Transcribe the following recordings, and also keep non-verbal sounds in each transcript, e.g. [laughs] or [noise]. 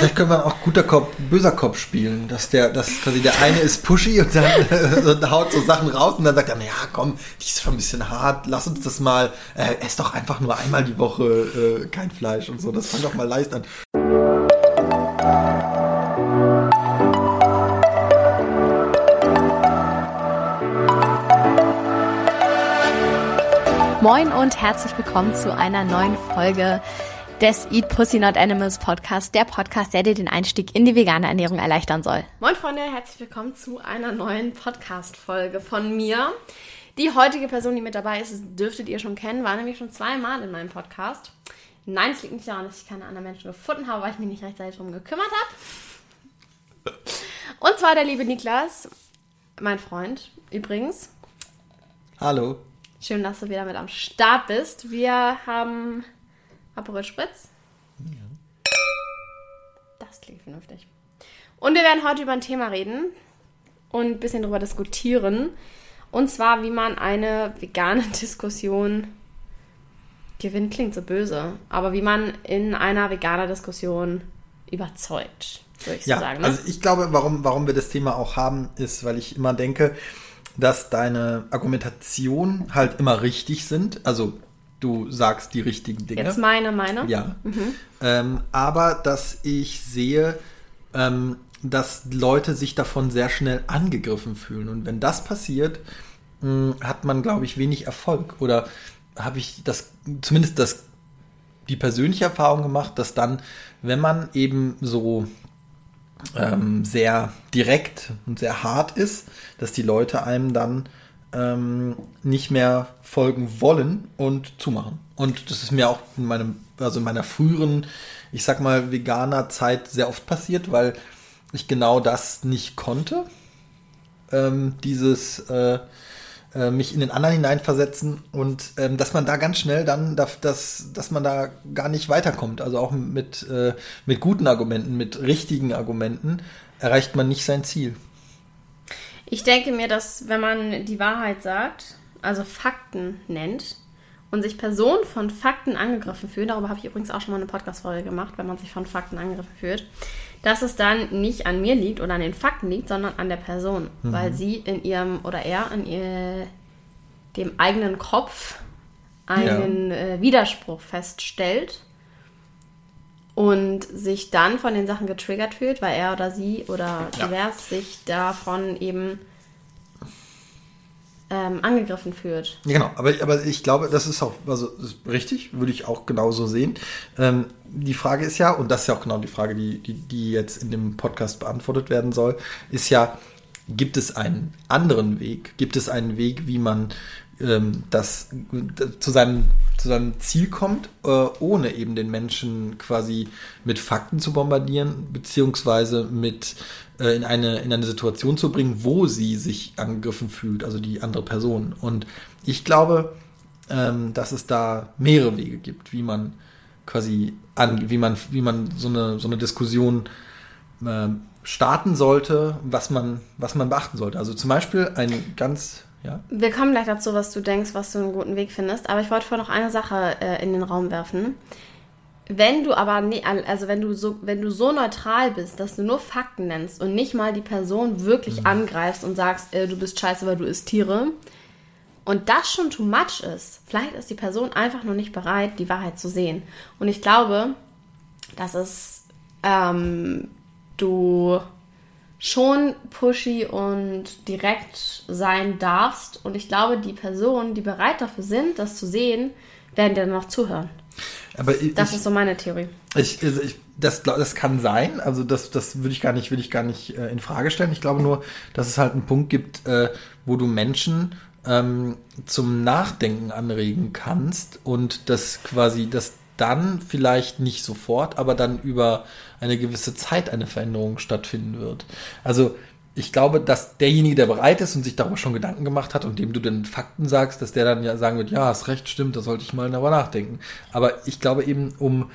Vielleicht können wir auch guter Kopf, böser Kopf spielen, dass der, dass quasi der eine ist pushy und dann [laughs] äh, haut so Sachen raus und dann sagt er, na ja, komm, die ist schon ein bisschen hart, lass uns das mal, äh, ess doch einfach nur einmal die Woche äh, kein Fleisch und so, das fand doch mal leicht an. Moin und herzlich willkommen zu einer neuen Folge des Eat Pussy Not Animals Podcast, der Podcast, der dir den Einstieg in die vegane Ernährung erleichtern soll. Moin Freunde, herzlich willkommen zu einer neuen Podcast-Folge von mir. Die heutige Person, die mit dabei ist, dürftet ihr schon kennen, war nämlich schon zweimal in meinem Podcast. Nein, es liegt nicht daran, dass ich keine anderen Menschen gefunden habe, weil ich mich nicht rechtzeitig darum gekümmert habe. Und zwar der liebe Niklas, mein Freund übrigens. Hallo. Schön, dass du wieder mit am Start bist. Wir haben Aperol Spritz. Ja. Das klingt vernünftig. Und wir werden heute über ein Thema reden und ein bisschen darüber diskutieren. Und zwar, wie man eine vegane [laughs] Diskussion gewinnt, klingt so böse, aber wie man in einer veganer Diskussion überzeugt, würde ich ja, so sagen. Ne? Also ich glaube, warum, warum wir das Thema auch haben, ist, weil ich immer denke, dass deine Argumentation halt immer richtig sind. Also du sagst die richtigen Dinge. Jetzt meine, meine? Ja. Mhm. Ähm, aber dass ich sehe, ähm, dass Leute sich davon sehr schnell angegriffen fühlen. Und wenn das passiert, mh, hat man, glaube ich, wenig Erfolg. Oder habe ich das, zumindest das, die persönliche Erfahrung gemacht, dass dann, wenn man eben so ähm, sehr direkt und sehr hart ist, dass die Leute einem dann ähm, nicht mehr folgen wollen und zumachen. Und das ist mir auch in meinem, also in meiner früheren, ich sag mal, veganer Zeit sehr oft passiert, weil ich genau das nicht konnte. Ähm, dieses äh, äh, mich in den anderen hineinversetzen und ähm, dass man da ganz schnell dann, dass, dass man da gar nicht weiterkommt. Also auch mit, äh, mit guten Argumenten, mit richtigen Argumenten erreicht man nicht sein Ziel. Ich denke mir, dass wenn man die Wahrheit sagt, also Fakten nennt und sich Personen von Fakten angegriffen fühlen, darüber habe ich übrigens auch schon mal eine Podcast-Folge gemacht, wenn man sich von Fakten angegriffen fühlt, dass es dann nicht an mir liegt oder an den Fakten liegt, sondern an der Person, mhm. weil sie in ihrem oder er in ihr, dem eigenen Kopf einen ja. äh, Widerspruch feststellt und sich dann von den Sachen getriggert fühlt, weil er oder sie oder divers ja. sich davon eben ähm, angegriffen fühlt. Ja, genau, aber, aber ich glaube, das ist auch also ist richtig, würde ich auch genauso sehen. Ähm, die Frage ist ja, und das ist ja auch genau die Frage, die, die, die jetzt in dem Podcast beantwortet werden soll, ist ja, gibt es einen anderen Weg? Gibt es einen Weg, wie man ähm, das zu seinem, zu seinem Ziel kommt, äh, ohne eben den Menschen quasi mit Fakten zu bombardieren, beziehungsweise mit äh, in, eine, in eine Situation zu bringen, wo sie sich angegriffen fühlt, also die andere Person. Und ich glaube, ähm, dass es da mehrere Wege gibt, wie man quasi an, wie man, wie man so eine, so eine Diskussion äh, starten sollte, was man, was man beachten sollte. Also zum Beispiel ein ganz ja. Wir kommen gleich dazu, was du denkst, was du einen guten Weg findest. Aber ich wollte vorher noch eine Sache äh, in den Raum werfen. Wenn du aber, ne, also wenn du so, wenn du so neutral bist, dass du nur Fakten nennst und nicht mal die Person wirklich mhm. angreifst und sagst, äh, du bist scheiße, weil du isst Tiere, und das schon too much ist, vielleicht ist die Person einfach nur nicht bereit, die Wahrheit zu sehen. Und ich glaube, dass es ähm, du schon pushy und direkt sein darfst. Und ich glaube, die Personen, die bereit dafür sind, das zu sehen, werden dir dann noch zuhören. Aber ich, das ist so meine Theorie. Ich, also ich, das, das kann sein. Also das, das würde ich gar nicht, würde ich gar nicht äh, in Frage stellen. Ich glaube nur, dass es halt einen Punkt gibt, äh, wo du Menschen ähm, zum Nachdenken anregen kannst und das quasi, dass dann vielleicht nicht sofort, aber dann über eine gewisse Zeit eine Veränderung stattfinden wird. Also ich glaube, dass derjenige, der bereit ist und sich darüber schon Gedanken gemacht hat und dem du dann Fakten sagst, dass der dann ja sagen wird, ja, hast recht, stimmt, da sollte ich mal darüber nachdenken. Aber ich glaube eben, um,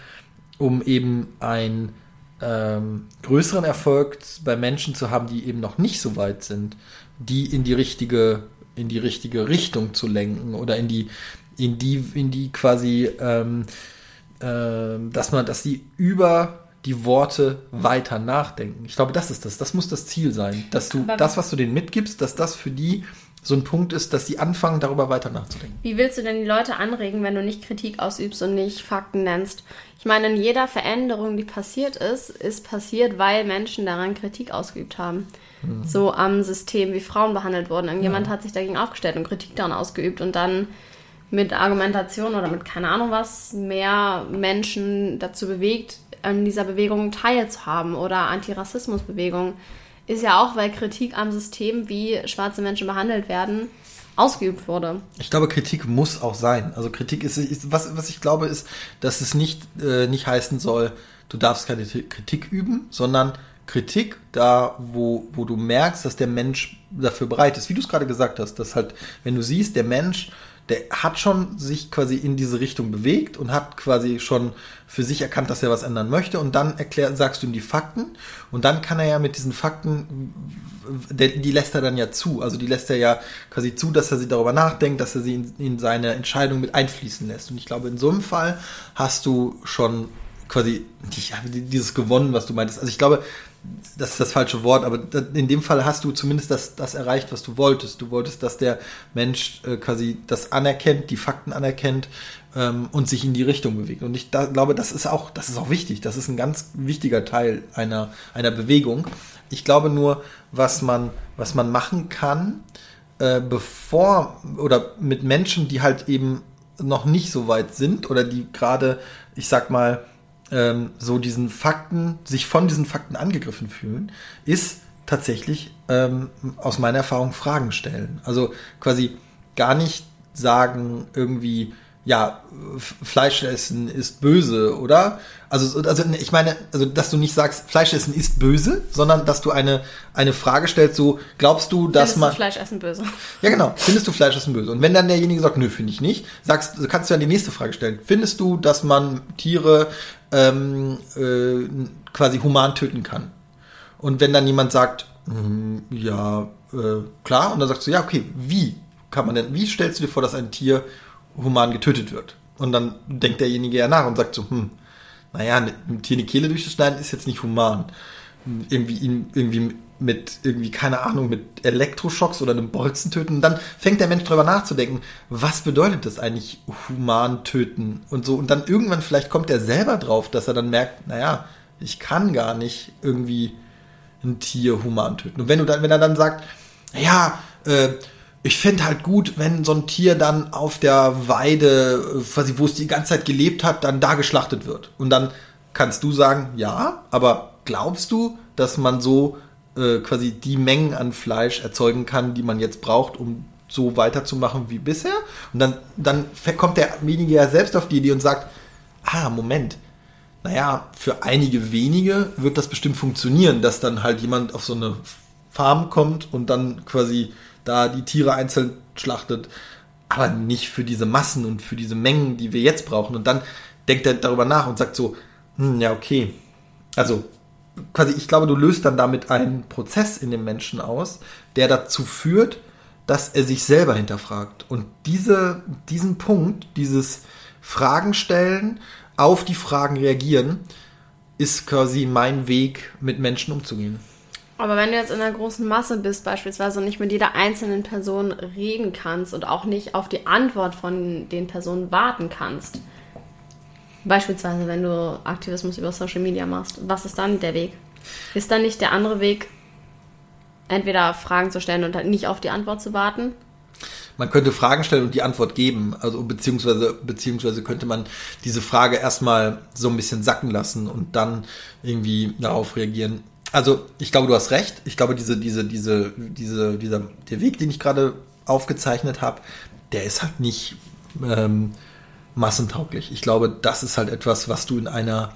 um eben einen ähm, größeren Erfolg bei Menschen zu haben, die eben noch nicht so weit sind, die in die richtige, in die richtige Richtung zu lenken oder in die, in die, in die quasi ähm, äh, dass man, dass sie über die Worte weiter nachdenken. Ich glaube, das ist das. Das muss das Ziel sein. Dass du Aber- das, was du denen mitgibst, dass das für die so ein Punkt ist, dass die anfangen, darüber weiter nachzudenken. Wie willst du denn die Leute anregen, wenn du nicht Kritik ausübst und nicht Fakten nennst? Ich meine, in jeder Veränderung, die passiert ist, ist passiert, weil Menschen daran Kritik ausgeübt haben. So am System, wie Frauen behandelt wurden. Irgendjemand hat sich dagegen aufgestellt und Kritik daran ausgeübt und dann mit Argumentation oder mit keine Ahnung was mehr Menschen dazu bewegt, an dieser Bewegung teilzuhaben oder Antirassismusbewegung ist ja auch, weil Kritik am System, wie schwarze Menschen behandelt werden, ausgeübt wurde. Ich glaube, Kritik muss auch sein. Also Kritik ist, ist was, was ich glaube, ist, dass es nicht, äh, nicht heißen soll, du darfst keine Ti- Kritik üben, sondern Kritik da, wo, wo du merkst, dass der Mensch dafür bereit ist. Wie du es gerade gesagt hast, dass halt, wenn du siehst, der Mensch, der hat schon sich quasi in diese Richtung bewegt und hat quasi schon für sich erkannt, dass er was ändern möchte und dann erklär, sagst du ihm die Fakten und dann kann er ja mit diesen Fakten die lässt er dann ja zu. Also die lässt er ja quasi zu, dass er sie darüber nachdenkt, dass er sie in, in seine Entscheidung mit einfließen lässt. Und ich glaube, in so einem Fall hast du schon quasi dieses gewonnen, was du meintest. Also ich glaube, das ist das falsche Wort, aber in dem Fall hast du zumindest das, das erreicht, was du wolltest. Du wolltest, dass der Mensch äh, quasi das anerkennt, die Fakten anerkennt ähm, und sich in die Richtung bewegt. Und ich da, glaube, das ist auch, das ist auch wichtig. Das ist ein ganz wichtiger Teil einer, einer Bewegung. Ich glaube nur, was man, was man machen kann, äh, bevor oder mit Menschen, die halt eben noch nicht so weit sind oder die gerade, ich sag mal, ähm, so diesen Fakten, sich von diesen Fakten angegriffen fühlen, ist tatsächlich ähm, aus meiner Erfahrung Fragen stellen. Also quasi gar nicht sagen irgendwie, ja, Fleisch essen ist böse, oder? Also, also ich meine, also dass du nicht sagst, Fleisch essen ist böse, sondern dass du eine, eine Frage stellst, so, glaubst du, dass Findest man. du Fleischessen böse? Ja, genau. Findest du Fleischessen böse? Und wenn dann derjenige sagt, nö, finde ich nicht, sagst, kannst du dann die nächste Frage stellen. Findest du, dass man Tiere ähm, äh, quasi human töten kann? Und wenn dann jemand sagt, "Hm, ja, äh, klar, und dann sagst du, ja, okay, wie kann man denn, wie stellst du dir vor, dass ein Tier human getötet wird? Und dann denkt derjenige ja nach und sagt so, hm, naja, einem Tier eine Kehle durchzuschneiden ist jetzt nicht human. Irgendwie irgendwie mit irgendwie, keine Ahnung, mit Elektroschocks oder einem Bolzen töten. Und dann fängt der Mensch drüber nachzudenken, was bedeutet das eigentlich, human töten und so. Und dann irgendwann vielleicht kommt er selber drauf, dass er dann merkt, naja, ich kann gar nicht irgendwie ein Tier human töten. Und wenn du dann, wenn er dann sagt, ja, äh, ich fände halt gut, wenn so ein Tier dann auf der Weide, äh, quasi, wo es die ganze Zeit gelebt hat, dann da geschlachtet wird. Und dann kannst du sagen, ja, aber glaubst du, dass man so äh, quasi die Mengen an Fleisch erzeugen kann, die man jetzt braucht, um so weiterzumachen wie bisher? Und dann, dann kommt derjenige ja selbst auf die Idee und sagt, ah, Moment, naja, für einige wenige wird das bestimmt funktionieren, dass dann halt jemand auf so eine Farm kommt und dann quasi da die Tiere einzeln schlachtet, aber nicht für diese Massen und für diese Mengen, die wir jetzt brauchen. Und dann denkt er darüber nach und sagt so, hm, ja, okay. Also quasi, ich glaube, du löst dann damit einen Prozess in dem Menschen aus, der dazu führt, dass er sich selber hinterfragt. Und diese, diesen Punkt, dieses Fragen stellen, auf die Fragen reagieren, ist quasi mein Weg, mit Menschen umzugehen. Aber wenn du jetzt in einer großen Masse bist beispielsweise und nicht mit jeder einzelnen Person reden kannst und auch nicht auf die Antwort von den Personen warten kannst, beispielsweise wenn du Aktivismus über Social Media machst, was ist dann der Weg? Ist dann nicht der andere Weg, entweder Fragen zu stellen und halt nicht auf die Antwort zu warten? Man könnte Fragen stellen und die Antwort geben, also beziehungsweise, beziehungsweise könnte man diese Frage erstmal so ein bisschen sacken lassen und dann irgendwie darauf reagieren. Also ich glaube, du hast recht. Ich glaube, diese, diese, diese, diese, dieser, der Weg, den ich gerade aufgezeichnet habe, der ist halt nicht ähm, massentauglich. Ich glaube, das ist halt etwas, was du in einer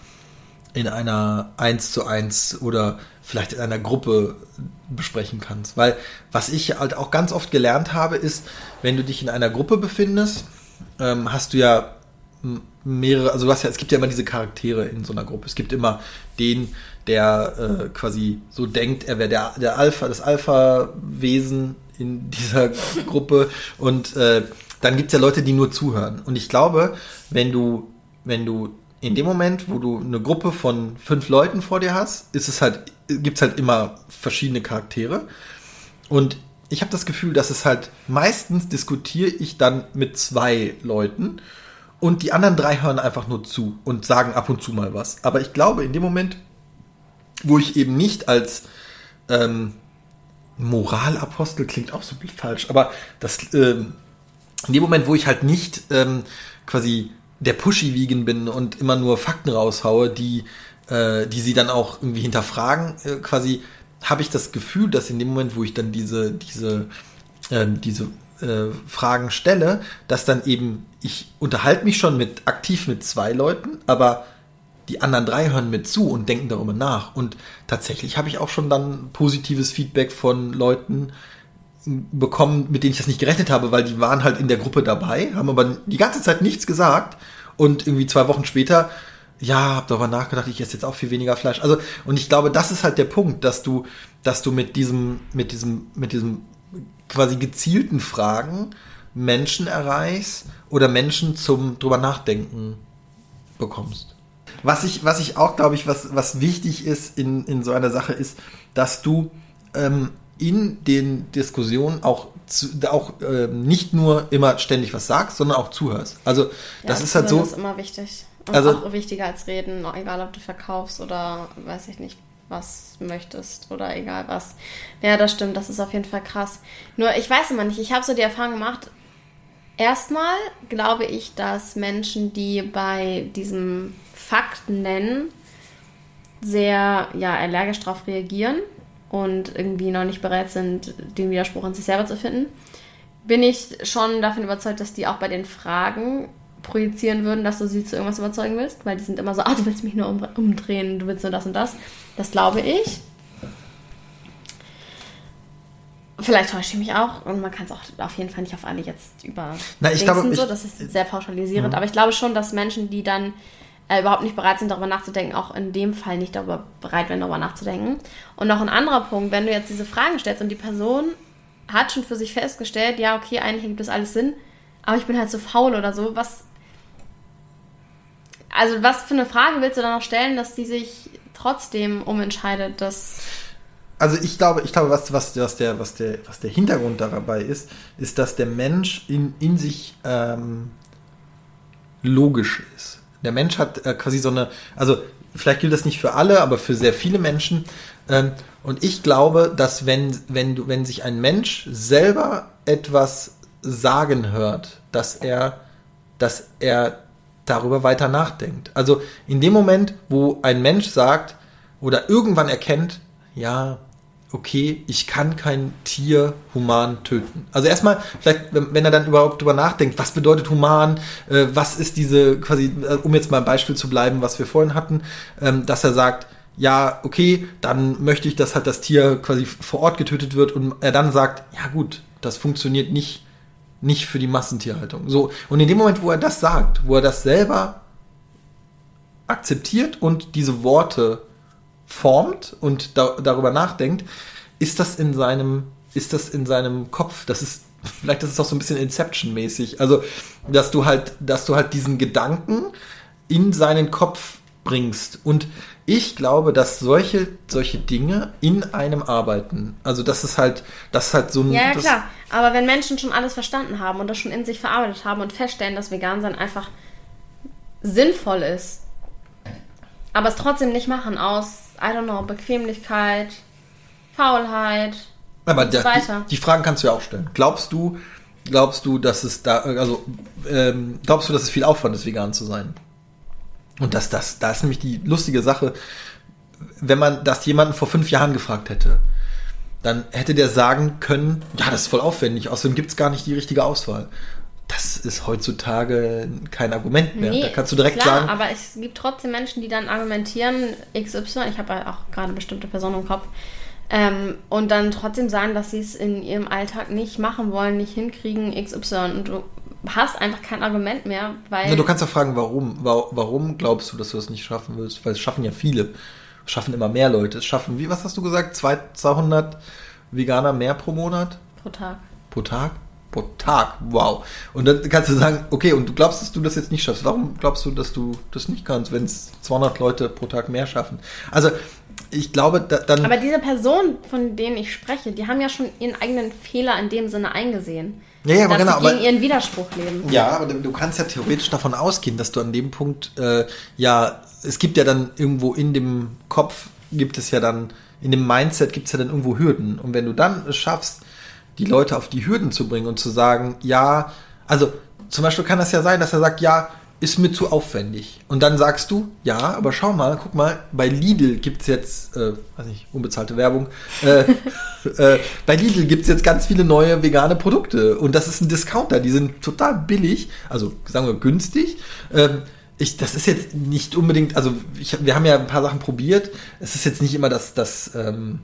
in einer 1 zu 1 oder vielleicht in einer Gruppe besprechen kannst. Weil was ich halt auch ganz oft gelernt habe, ist, wenn du dich in einer Gruppe befindest, ähm, hast du ja mehrere, also du hast ja, es gibt ja immer diese Charaktere in so einer Gruppe. Es gibt immer den, der äh, quasi so denkt, er wäre der, der Alpha, das Alpha-Wesen in dieser [laughs] Gruppe und äh, dann gibt es ja Leute, die nur zuhören. Und ich glaube, wenn du, wenn du in dem Moment, wo du eine Gruppe von fünf Leuten vor dir hast, ist es halt, gibt es halt immer verschiedene Charaktere. Und ich habe das Gefühl, dass es halt meistens diskutiere ich dann mit zwei Leuten und die anderen drei hören einfach nur zu und sagen ab und zu mal was. Aber ich glaube, in dem Moment, wo ich eben nicht als ähm, Moralapostel klingt auch so falsch, aber das ähm, in dem Moment, wo ich halt nicht ähm, quasi der Pushy-Vegan bin und immer nur Fakten raushaue, die, äh, die sie dann auch irgendwie hinterfragen, äh, quasi habe ich das Gefühl, dass in dem Moment, wo ich dann diese, diese, äh, diese äh, Fragen stelle, dass dann eben, ich unterhalte mich schon mit aktiv mit zwei Leuten, aber die anderen drei hören mit zu und denken darüber nach. Und tatsächlich habe ich auch schon dann positives Feedback von Leuten bekommen, mit denen ich das nicht gerechnet habe, weil die waren halt in der Gruppe dabei, haben aber die ganze Zeit nichts gesagt und irgendwie zwei Wochen später, ja, hab darüber nachgedacht, ich esse jetzt auch viel weniger Fleisch. Also, und ich glaube, das ist halt der Punkt, dass du, dass du mit diesem, mit diesem, mit diesem quasi gezielten Fragen Menschen erreichst oder Menschen zum drüber nachdenken bekommst. Was ich, was ich auch, glaube ich, was, was wichtig ist in, in so einer Sache ist, dass du ähm, in den Diskussionen auch, zu, auch äh, nicht nur immer ständig was sagst, sondern auch zuhörst. Also ja, das ist halt so. Das ist immer wichtig. Und also, auch wichtiger als reden, egal ob du verkaufst oder weiß ich nicht, was möchtest oder egal was. Ja, das stimmt, das ist auf jeden Fall krass. Nur ich weiß immer nicht, ich habe so die Erfahrung gemacht, erstmal glaube ich, dass Menschen, die bei diesem Fakten nennen, sehr ja, allergisch darauf reagieren und irgendwie noch nicht bereit sind, den Widerspruch an sich selber zu finden, bin ich schon davon überzeugt, dass die auch bei den Fragen projizieren würden, dass du sie zu irgendwas überzeugen willst, weil die sind immer so, ah, du willst mich nur um, umdrehen, du willst nur das und das. Das glaube ich. Vielleicht täusche ich mich auch und man kann es auch auf jeden Fall nicht auf alle jetzt über Na, ich glaube, so. Das ist sehr pauschalisierend. Ja. Aber ich glaube schon, dass Menschen, die dann äh, überhaupt nicht bereit sind, darüber nachzudenken, auch in dem Fall nicht darüber bereit wären, darüber nachzudenken. Und noch ein anderer Punkt, wenn du jetzt diese Fragen stellst und die Person hat schon für sich festgestellt, ja, okay, eigentlich gibt es alles Sinn, aber ich bin halt so faul oder so, was. Also, was für eine Frage willst du dann noch stellen, dass die sich trotzdem umentscheidet, dass. Also ich glaube, ich glaube, was, was, was, der, was, der, was der Hintergrund dabei ist, ist, dass der Mensch in, in sich ähm, logisch ist. Der Mensch hat äh, quasi so eine, also vielleicht gilt das nicht für alle, aber für sehr viele Menschen. Ähm, und ich glaube, dass wenn, wenn, du, wenn sich ein Mensch selber etwas sagen hört, dass er, dass er darüber weiter nachdenkt. Also in dem Moment, wo ein Mensch sagt oder irgendwann erkennt, ja, okay, ich kann kein Tier human töten. Also erstmal, vielleicht, wenn er dann überhaupt drüber nachdenkt, was bedeutet human, äh, was ist diese, quasi, äh, um jetzt mal ein Beispiel zu bleiben, was wir vorhin hatten, ähm, dass er sagt, ja, okay, dann möchte ich, dass halt das Tier quasi vor Ort getötet wird und er dann sagt, ja gut, das funktioniert nicht, nicht für die Massentierhaltung. So, und in dem Moment, wo er das sagt, wo er das selber akzeptiert und diese Worte formt und da, darüber nachdenkt, ist das in seinem, ist das in seinem Kopf, das ist, vielleicht ist es auch so ein bisschen Inception-mäßig, also, dass du halt, dass du halt diesen Gedanken in seinen Kopf bringst und ich glaube, dass solche, solche Dinge in einem arbeiten. Also, das ist halt, das ist halt so ein. Ja, ja klar. Aber wenn Menschen schon alles verstanden haben und das schon in sich verarbeitet haben und feststellen, dass vegan sein einfach sinnvoll ist, aber es trotzdem nicht machen aus I don't know, Bequemlichkeit, Faulheit Aber und so weiter. Die, die, Fragen kannst du ja auch stellen. Glaubst du, glaubst du, dass es da, also ähm, glaubst du, dass es viel Aufwand ist, vegan zu sein? Und dass das, da ist nämlich die lustige Sache, wenn man das jemanden vor fünf Jahren gefragt hätte, dann hätte der sagen können, ja, das ist voll aufwendig, außerdem gibt es gar nicht die richtige Auswahl das ist heutzutage kein Argument mehr. Nee, da kannst du direkt klar, sagen. Aber es gibt trotzdem Menschen, die dann argumentieren, XY, ich habe auch gerade bestimmte Personen im Kopf, ähm, und dann trotzdem sagen, dass sie es in ihrem Alltag nicht machen wollen, nicht hinkriegen, XY. Und du hast einfach kein Argument mehr, weil. Ja, du kannst ja fragen, warum? Warum glaubst du, dass du das nicht schaffen willst? Weil es schaffen ja viele. Es schaffen immer mehr Leute. Es schaffen, wie, was hast du gesagt? 200 Veganer mehr pro Monat? Pro Tag. Pro Tag? Pro Tag. Wow. Und dann kannst du sagen, okay, und du glaubst, dass du das jetzt nicht schaffst. Warum glaubst du, dass du das nicht kannst, wenn es 200 Leute pro Tag mehr schaffen? Also, ich glaube, da, dann. Aber diese Personen, von denen ich spreche, die haben ja schon ihren eigenen Fehler in dem Sinne eingesehen. Ja, ja, aber dass genau. sie gegen Aber, ihren Widerspruch leben. ja, aber du kannst ja theoretisch davon ausgehen, dass du an dem Punkt, äh, ja, es gibt ja dann irgendwo in dem Kopf, gibt es ja dann, in dem Mindset gibt es ja dann irgendwo Hürden. Und wenn du dann es schaffst, die Leute auf die Hürden zu bringen und zu sagen, ja, also zum Beispiel kann das ja sein, dass er sagt, ja, ist mir zu aufwendig. Und dann sagst du, ja, aber schau mal, guck mal, bei Lidl gibt's jetzt, äh, weiß nicht, unbezahlte Werbung, äh, [laughs] äh, bei Lidl gibt's jetzt ganz viele neue vegane Produkte. Und das ist ein Discounter, die sind total billig, also sagen wir günstig. Ähm, ich, das ist jetzt nicht unbedingt, also ich, wir haben ja ein paar Sachen probiert. Es ist jetzt nicht immer das, das, ähm,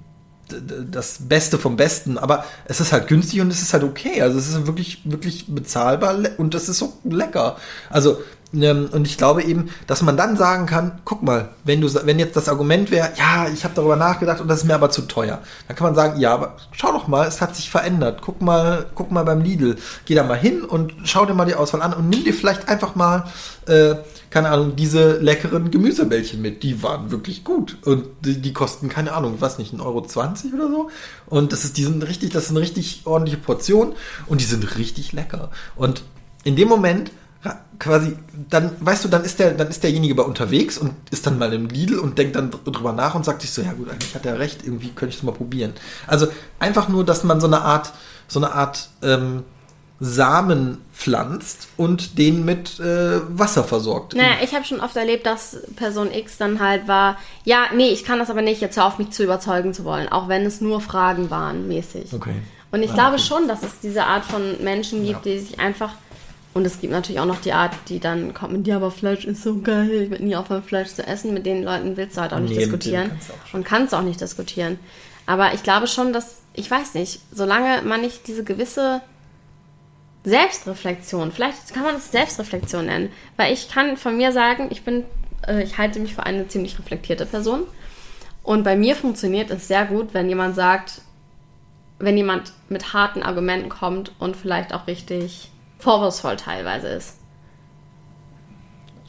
das Beste vom Besten, aber es ist halt günstig und es ist halt okay. Also es ist wirklich, wirklich bezahlbar und das ist so lecker. Also, und ich glaube eben, dass man dann sagen kann, guck mal, wenn du, wenn jetzt das Argument wäre, ja, ich habe darüber nachgedacht und das ist mir aber zu teuer, dann kann man sagen, ja, aber schau doch mal, es hat sich verändert. Guck mal, guck mal beim Lidl, geh da mal hin und schau dir mal die Auswahl an und nimm dir vielleicht einfach mal, äh, keine Ahnung, diese leckeren Gemüsebällchen mit. Die waren wirklich gut. Und die, die kosten, keine Ahnung, was nicht, 1,20 Euro oder so. Und das ist, die sind richtig, das ist richtig ordentliche Portion und die sind richtig lecker. Und in dem Moment quasi, dann, weißt du, dann ist der, dann ist derjenige bei unterwegs und ist dann mal im Lidl und denkt dann dr- drüber nach und sagt sich so, ja gut, eigentlich hat er recht, irgendwie könnte ich das mal probieren. Also einfach nur, dass man so eine Art, so eine Art, ähm, Samen pflanzt und den mit äh, Wasser versorgt. Naja, ich habe schon oft erlebt, dass Person X dann halt war, ja, nee, ich kann das aber nicht, jetzt hör auf mich zu überzeugen zu wollen, auch wenn es nur Fragen waren, mäßig. Okay. Und ich Ah, glaube okay. schon, dass es diese Art von Menschen gibt, die sich einfach. Und es gibt natürlich auch noch die Art, die dann kommt mit, ja, aber Fleisch ist so geil, ich werde nie aufhören, Fleisch zu essen. Mit den Leuten willst du halt auch nicht Nee, diskutieren. kannst auch. Und kannst auch nicht diskutieren. Aber ich glaube schon, dass, ich weiß nicht, solange man nicht diese gewisse Selbstreflexion, vielleicht kann man es Selbstreflexion nennen, weil ich kann von mir sagen, ich bin, äh, ich halte mich für eine ziemlich reflektierte Person. Und bei mir funktioniert es sehr gut, wenn jemand sagt, wenn jemand mit harten Argumenten kommt und vielleicht auch richtig vorwurfsvoll teilweise ist.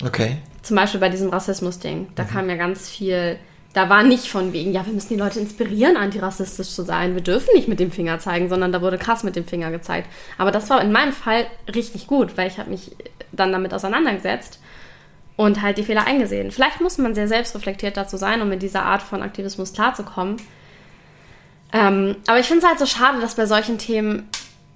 Okay. Zum Beispiel bei diesem Rassismus-Ding. Da kam ja ganz viel. Da war nicht von wegen, ja, wir müssen die Leute inspirieren, antirassistisch zu sein. Wir dürfen nicht mit dem Finger zeigen, sondern da wurde krass mit dem Finger gezeigt. Aber das war in meinem Fall richtig gut, weil ich habe mich dann damit auseinandergesetzt und halt die Fehler eingesehen. Vielleicht muss man sehr selbstreflektiert dazu sein, um mit dieser Art von Aktivismus klarzukommen. Ähm, aber ich finde es halt so schade, dass bei solchen Themen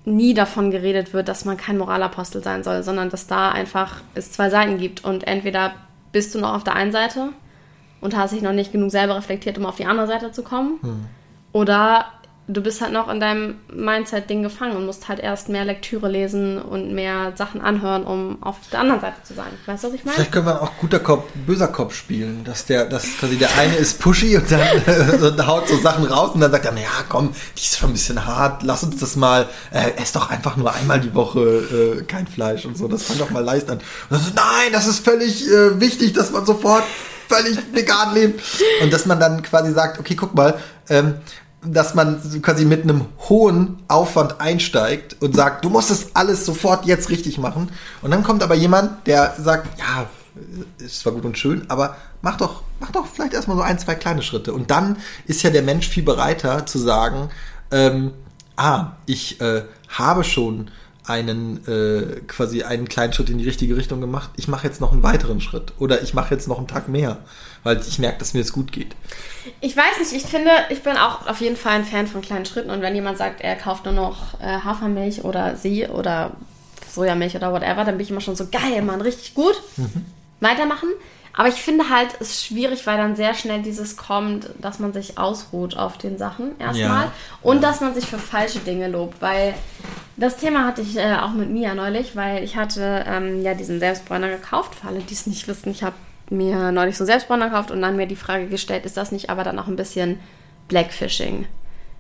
nie davon geredet wird, dass man kein Moralapostel sein soll, sondern dass da einfach es zwei Seiten gibt. Und entweder bist du noch auf der einen Seite und hast dich noch nicht genug selber reflektiert, um auf die andere Seite zu kommen, oder du bist halt noch in deinem Mindset-Ding gefangen und musst halt erst mehr Lektüre lesen und mehr Sachen anhören, um auf der anderen Seite zu sein. Weißt du, was ich meine? Vielleicht können wir auch guter Kopf, böser Kopf spielen, dass der, dass quasi der eine ist pushy und dann [laughs] und haut so Sachen raus und dann sagt er, na ja, komm, die ist schon ein bisschen hart, lass uns das mal, äh, ess doch einfach nur einmal die Woche äh, kein Fleisch und so, das fand doch mal leicht an. Und dann so, nein, das ist völlig äh, wichtig, dass man sofort völlig vegan lebt und dass man dann quasi sagt, okay, guck mal, ähm, dass man quasi mit einem hohen Aufwand einsteigt und sagt, du musst das alles sofort jetzt richtig machen. Und dann kommt aber jemand, der sagt, ja, ist zwar gut und schön, aber mach doch, mach doch vielleicht erstmal so ein, zwei kleine Schritte. Und dann ist ja der Mensch viel bereiter zu sagen, ähm, ah, ich äh, habe schon einen äh, quasi einen kleinen Schritt in die richtige Richtung gemacht. Ich mache jetzt noch einen weiteren Schritt oder ich mache jetzt noch einen Tag mehr, weil ich merke, dass mir es gut geht. Ich weiß nicht, ich finde, ich bin auch auf jeden Fall ein Fan von kleinen Schritten und wenn jemand sagt, er kauft nur noch äh, Hafermilch oder sie oder Sojamilch oder whatever, dann bin ich immer schon so geil, Mann, richtig gut. Weitermachen. Aber ich finde halt, es ist schwierig, weil dann sehr schnell dieses kommt, dass man sich ausruht auf den Sachen erstmal Ja. und dass man sich für falsche Dinge lobt, weil das Thema hatte ich äh, auch mit Mia neulich, weil ich hatte ähm, ja diesen Selbstbräuner gekauft. Für alle, die es nicht wissen, ich habe mir neulich so Selbstbräuner gekauft und dann mir die Frage gestellt, ist das nicht aber dann auch ein bisschen Blackfishing?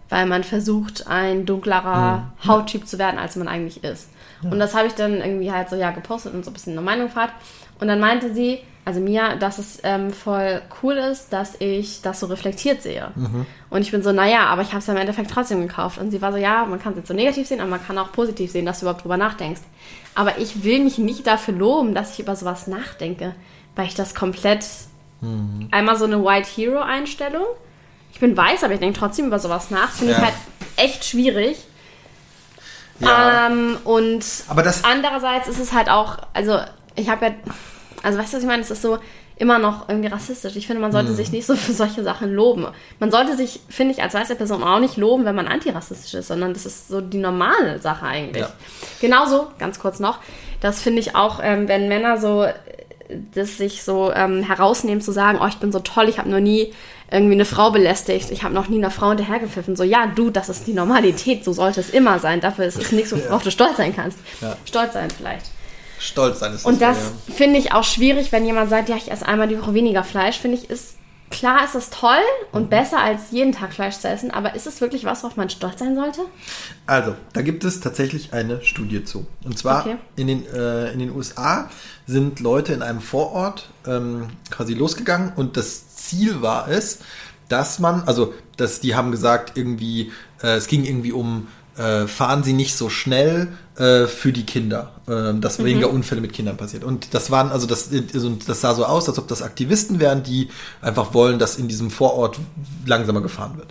Weil man versucht, ein dunklerer Hauttyp zu werden, als man eigentlich ist. Und das habe ich dann irgendwie halt so ja gepostet und so ein bisschen eine Meinung gefragt. Und dann meinte sie, also mir, dass es ähm, voll cool ist, dass ich das so reflektiert sehe. Mhm. Und ich bin so, naja, aber ich habe es ja im Endeffekt trotzdem gekauft. Und sie war so, ja, man kann es jetzt so negativ sehen, aber man kann auch positiv sehen, dass du überhaupt drüber nachdenkst. Aber ich will mich nicht dafür loben, dass ich über sowas nachdenke, weil ich das komplett Mhm. einmal so eine White Hero Einstellung. Ich bin weiß, aber ich denke trotzdem über sowas nach. Finde Ja. ich halt echt schwierig. Ja. Ähm, und Aber das- andererseits ist es halt auch, also ich habe ja, also weißt du, was ich meine? Es ist so immer noch irgendwie rassistisch. Ich finde, man sollte sich nicht so für solche Sachen loben. Man sollte sich, finde ich, als weiße Person auch nicht loben, wenn man antirassistisch ist, sondern das ist so die normale Sache eigentlich. Ja. Genauso, ganz kurz noch, das finde ich auch, ähm, wenn Männer so das sich so ähm, herausnehmen zu sagen, oh, ich bin so toll, ich habe noch nie irgendwie eine Frau belästigt, ich habe noch nie einer Frau hinterhergepfiffen. So, ja, du, das ist die Normalität, so sollte es immer sein. Dafür ist es nichts, worauf du stolz sein kannst. Ja. Stolz sein vielleicht. Stolz sein ist Und das ja. finde ich auch schwierig, wenn jemand sagt, ja, ich esse einmal die Woche weniger Fleisch, finde ich, ist klar, ist das toll und Mhm. besser als jeden Tag Fleisch zu essen, aber ist es wirklich was, worauf man stolz sein sollte? Also, da gibt es tatsächlich eine Studie zu. Und zwar Okay. in, den, äh, in den USA sind Leute in einem Vorort ähm, quasi losgegangen und das Ziel war es, dass man, also dass die haben gesagt, irgendwie, äh, es ging irgendwie um, äh, fahren Sie nicht so schnell äh, für die Kinder, äh, dass weniger Unfälle mit Kindern passiert. Und das waren, also das, also das sah so aus, als ob das Aktivisten wären, die einfach wollen, dass in diesem Vorort langsamer gefahren wird.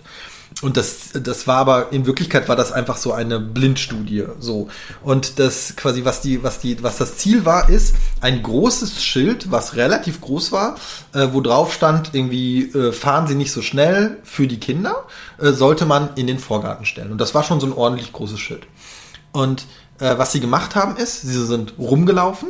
Und das, das war aber, in Wirklichkeit war das einfach so eine Blindstudie, so. Und das quasi, was die, was die, was das Ziel war, ist ein großes Schild, was relativ groß war, äh, wo drauf stand, irgendwie, äh, fahren Sie nicht so schnell für die Kinder, äh, sollte man in den Vorgarten stellen. Und das war schon so ein ordentlich großes Schild. Und äh, was sie gemacht haben, ist, sie sind rumgelaufen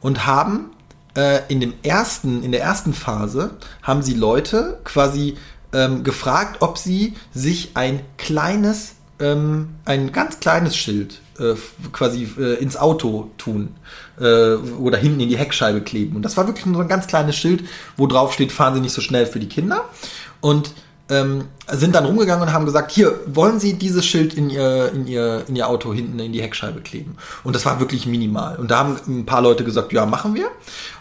und haben äh, in dem ersten, in der ersten Phase haben sie Leute quasi ähm, gefragt, ob sie sich ein kleines, ähm, ein ganz kleines Schild äh, quasi äh, ins Auto tun äh, oder hinten in die Heckscheibe kleben. Und das war wirklich nur so ein ganz kleines Schild, wo drauf steht, fahren Sie nicht so schnell für die Kinder. Und ähm, sind dann rumgegangen und haben gesagt, hier, wollen Sie dieses Schild in Ihr, in, Ihr, in Ihr Auto hinten in die Heckscheibe kleben? Und das war wirklich minimal. Und da haben ein paar Leute gesagt, ja, machen wir.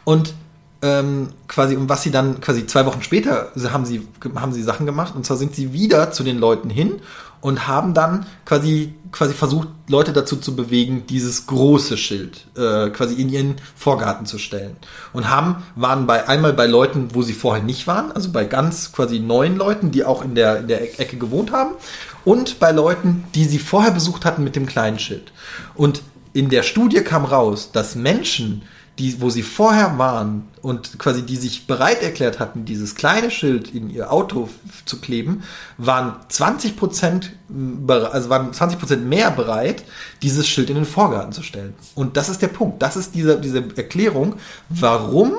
Und ähm, quasi, und was sie dann, quasi zwei Wochen später haben sie, haben sie Sachen gemacht. Und zwar sind sie wieder zu den Leuten hin und haben dann quasi, quasi versucht, Leute dazu zu bewegen, dieses große Schild äh, quasi in ihren Vorgarten zu stellen. Und haben, waren bei einmal bei Leuten, wo sie vorher nicht waren, also bei ganz quasi neuen Leuten, die auch in der, in der Ecke gewohnt haben, und bei Leuten, die sie vorher besucht hatten mit dem kleinen Schild. Und in der Studie kam raus, dass Menschen, die, wo sie vorher waren und quasi die sich bereit erklärt hatten, dieses kleine Schild in ihr Auto zu kleben, waren 20 Prozent, also waren 20 Prozent mehr bereit, dieses Schild in den Vorgarten zu stellen. Und das ist der Punkt. Das ist diese, diese Erklärung, warum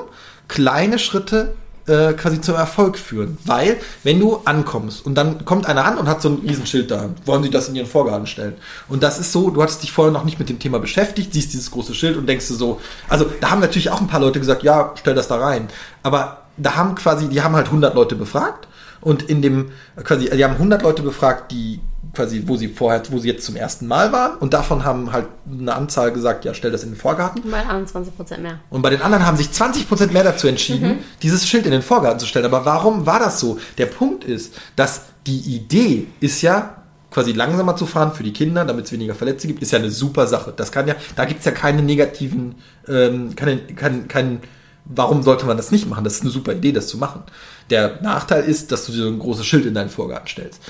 kleine Schritte äh, quasi zum Erfolg führen. Weil, wenn du ankommst und dann kommt einer an und hat so ein Riesenschild da, wollen sie das in ihren Vorgarten stellen. Und das ist so, du hattest dich vorher noch nicht mit dem Thema beschäftigt, siehst dieses große Schild und denkst du so, also da haben natürlich auch ein paar Leute gesagt, ja, stell das da rein. Aber da haben quasi, die haben halt 100 Leute befragt und in dem, quasi, die haben 100 Leute befragt, die quasi, wo sie vorher, wo sie jetzt zum ersten Mal waren und davon haben halt eine Anzahl gesagt, ja, stell das in den Vorgarten. Bei 21 Prozent mehr. Und bei den anderen haben sich 20% mehr dazu entschieden, dieses Schild in den Vorgarten zu stellen. Aber warum war das so? Der Punkt ist, dass die Idee ist ja, quasi langsamer zu fahren für die Kinder, damit es weniger Verletzte gibt, ist ja eine super Sache. Das kann ja, da gibt's ja keine negativen, ähm, keine, kein, kein, warum sollte man das nicht machen? Das ist eine super Idee, das zu machen. Der Nachteil ist, dass du so ein großes Schild in deinen Vorgarten stellst.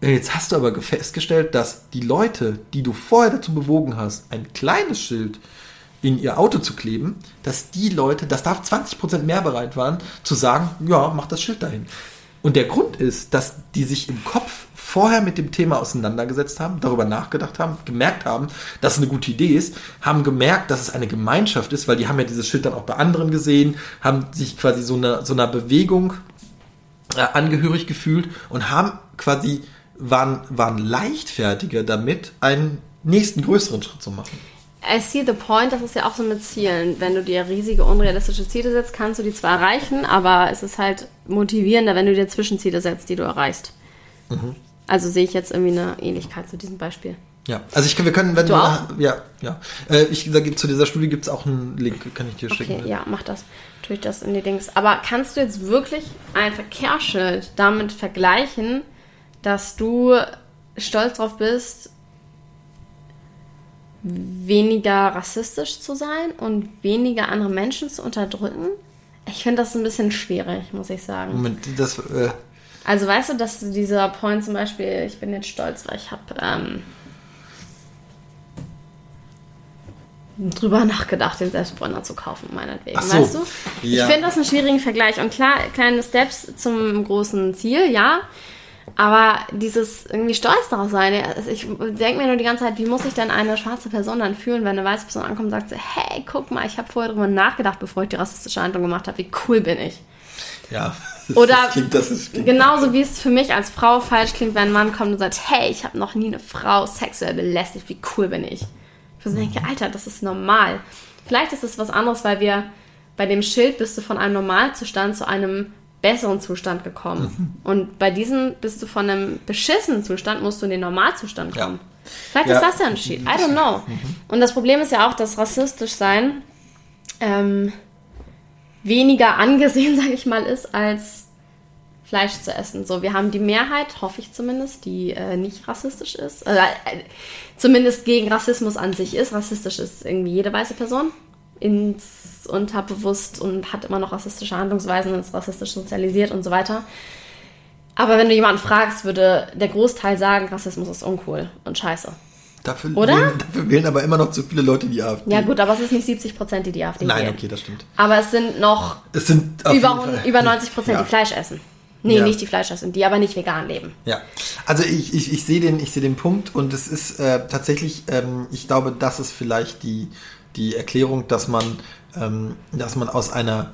Jetzt hast du aber festgestellt, dass die Leute, die du vorher dazu bewogen hast, ein kleines Schild in ihr Auto zu kleben, dass die Leute, dass da 20% mehr bereit waren, zu sagen, ja, mach das Schild dahin. Und der Grund ist, dass die sich im Kopf vorher mit dem Thema auseinandergesetzt haben, darüber nachgedacht haben, gemerkt haben, dass es eine gute Idee ist, haben gemerkt, dass es eine Gemeinschaft ist, weil die haben ja dieses Schild dann auch bei anderen gesehen, haben sich quasi so einer so einer Bewegung äh, angehörig gefühlt und haben quasi waren, waren leichtfertiger damit, einen nächsten größeren Schritt zu machen. I see the point, das ist ja auch so mit Zielen. Wenn du dir riesige, unrealistische Ziele setzt, kannst du die zwar erreichen, aber es ist halt motivierender, wenn du dir Zwischenziele setzt, die du erreichst. Also sehe ich jetzt irgendwie eine Ähnlichkeit zu diesem Beispiel. Ja, also ich, wir können, wenn Du auch? ja, ja. Äh, ich, da zu dieser Studie gibt es auch einen Link, kann ich dir Okay, schicken. ja, mach das. Tue ich das in die Dings. Aber kannst du jetzt wirklich ein Verkehrsschild damit vergleichen, dass du stolz drauf bist, weniger rassistisch zu sein und weniger andere Menschen zu unterdrücken? Ich finde das ein bisschen schwierig, muss ich sagen. Moment, das, äh, Also weißt du, dass dieser Point zum Beispiel, ich bin jetzt stolz, weil ich habe ähm, drüber nachgedacht, den Selbstbräuner zu kaufen, meinetwegen. So, Weißt du? ja. Ich finde das einen schwierigen Vergleich. Und klar, kleine Steps zum großen Ziel, ja. Aber dieses irgendwie stolz darauf sein, also ich denke mir nur die ganze Zeit, wie muss sich denn eine schwarze Person dann fühlen, wenn eine weiße Person ankommt und sagt so, hey, guck mal, ich habe vorher drüber nachgedacht, bevor ich die rassistische Handlung gemacht habe, wie cool bin ich. ja. [laughs] Oder das klingt, das ist, klingt, genauso wie es für mich als Frau falsch klingt, wenn ein Mann kommt und sagt, hey, ich habe noch nie eine Frau sexuell belästigt, wie cool bin ich. Ich so denke, Alter, das ist normal. Vielleicht ist es was anderes, weil wir bei dem Schild bist du von einem Normalzustand zu einem besseren Zustand gekommen. Und bei diesem bist du von einem beschissenen Zustand, musst du in den Normalzustand Ja. kommen. Vielleicht Ja. ist das der Unterschied. I don't know. Und das Problem ist ja auch, dass rassistisch sein ähm, weniger angesehen, [laughs] sage ich mal, ist, als Fleisch zu essen. So, wir haben die Mehrheit, hoffe ich zumindest, die äh, nicht rassistisch ist. Äh, äh, zumindest gegen Rassismus an sich ist. Rassistisch ist irgendwie jede weiße Person ins Unterbewusst und hat immer noch rassistische Handlungsweisen und ist rassistisch sozialisiert und so weiter. Aber wenn du jemanden fragst, würde der Großteil sagen, Rassismus ist uncool und scheiße. dafür, Oder? Wählen, dafür wählen aber immer noch zu viele Leute die AfD. Ja gut, aber es ist nicht 70 Prozent, die die AfD Nein, wählen. okay, das stimmt. Aber es sind noch Es sind über, über 90 Prozent, Ja. die Fleisch essen. Nee, Ja. nicht die Fleisch essen, die aber nicht vegan leben. Ja, also ich, ich, ich sehe den, ich sehe den Punkt und es ist äh, tatsächlich, ähm, ich glaube, das ist vielleicht die, die Erklärung, dass man, ähm, dass man aus einer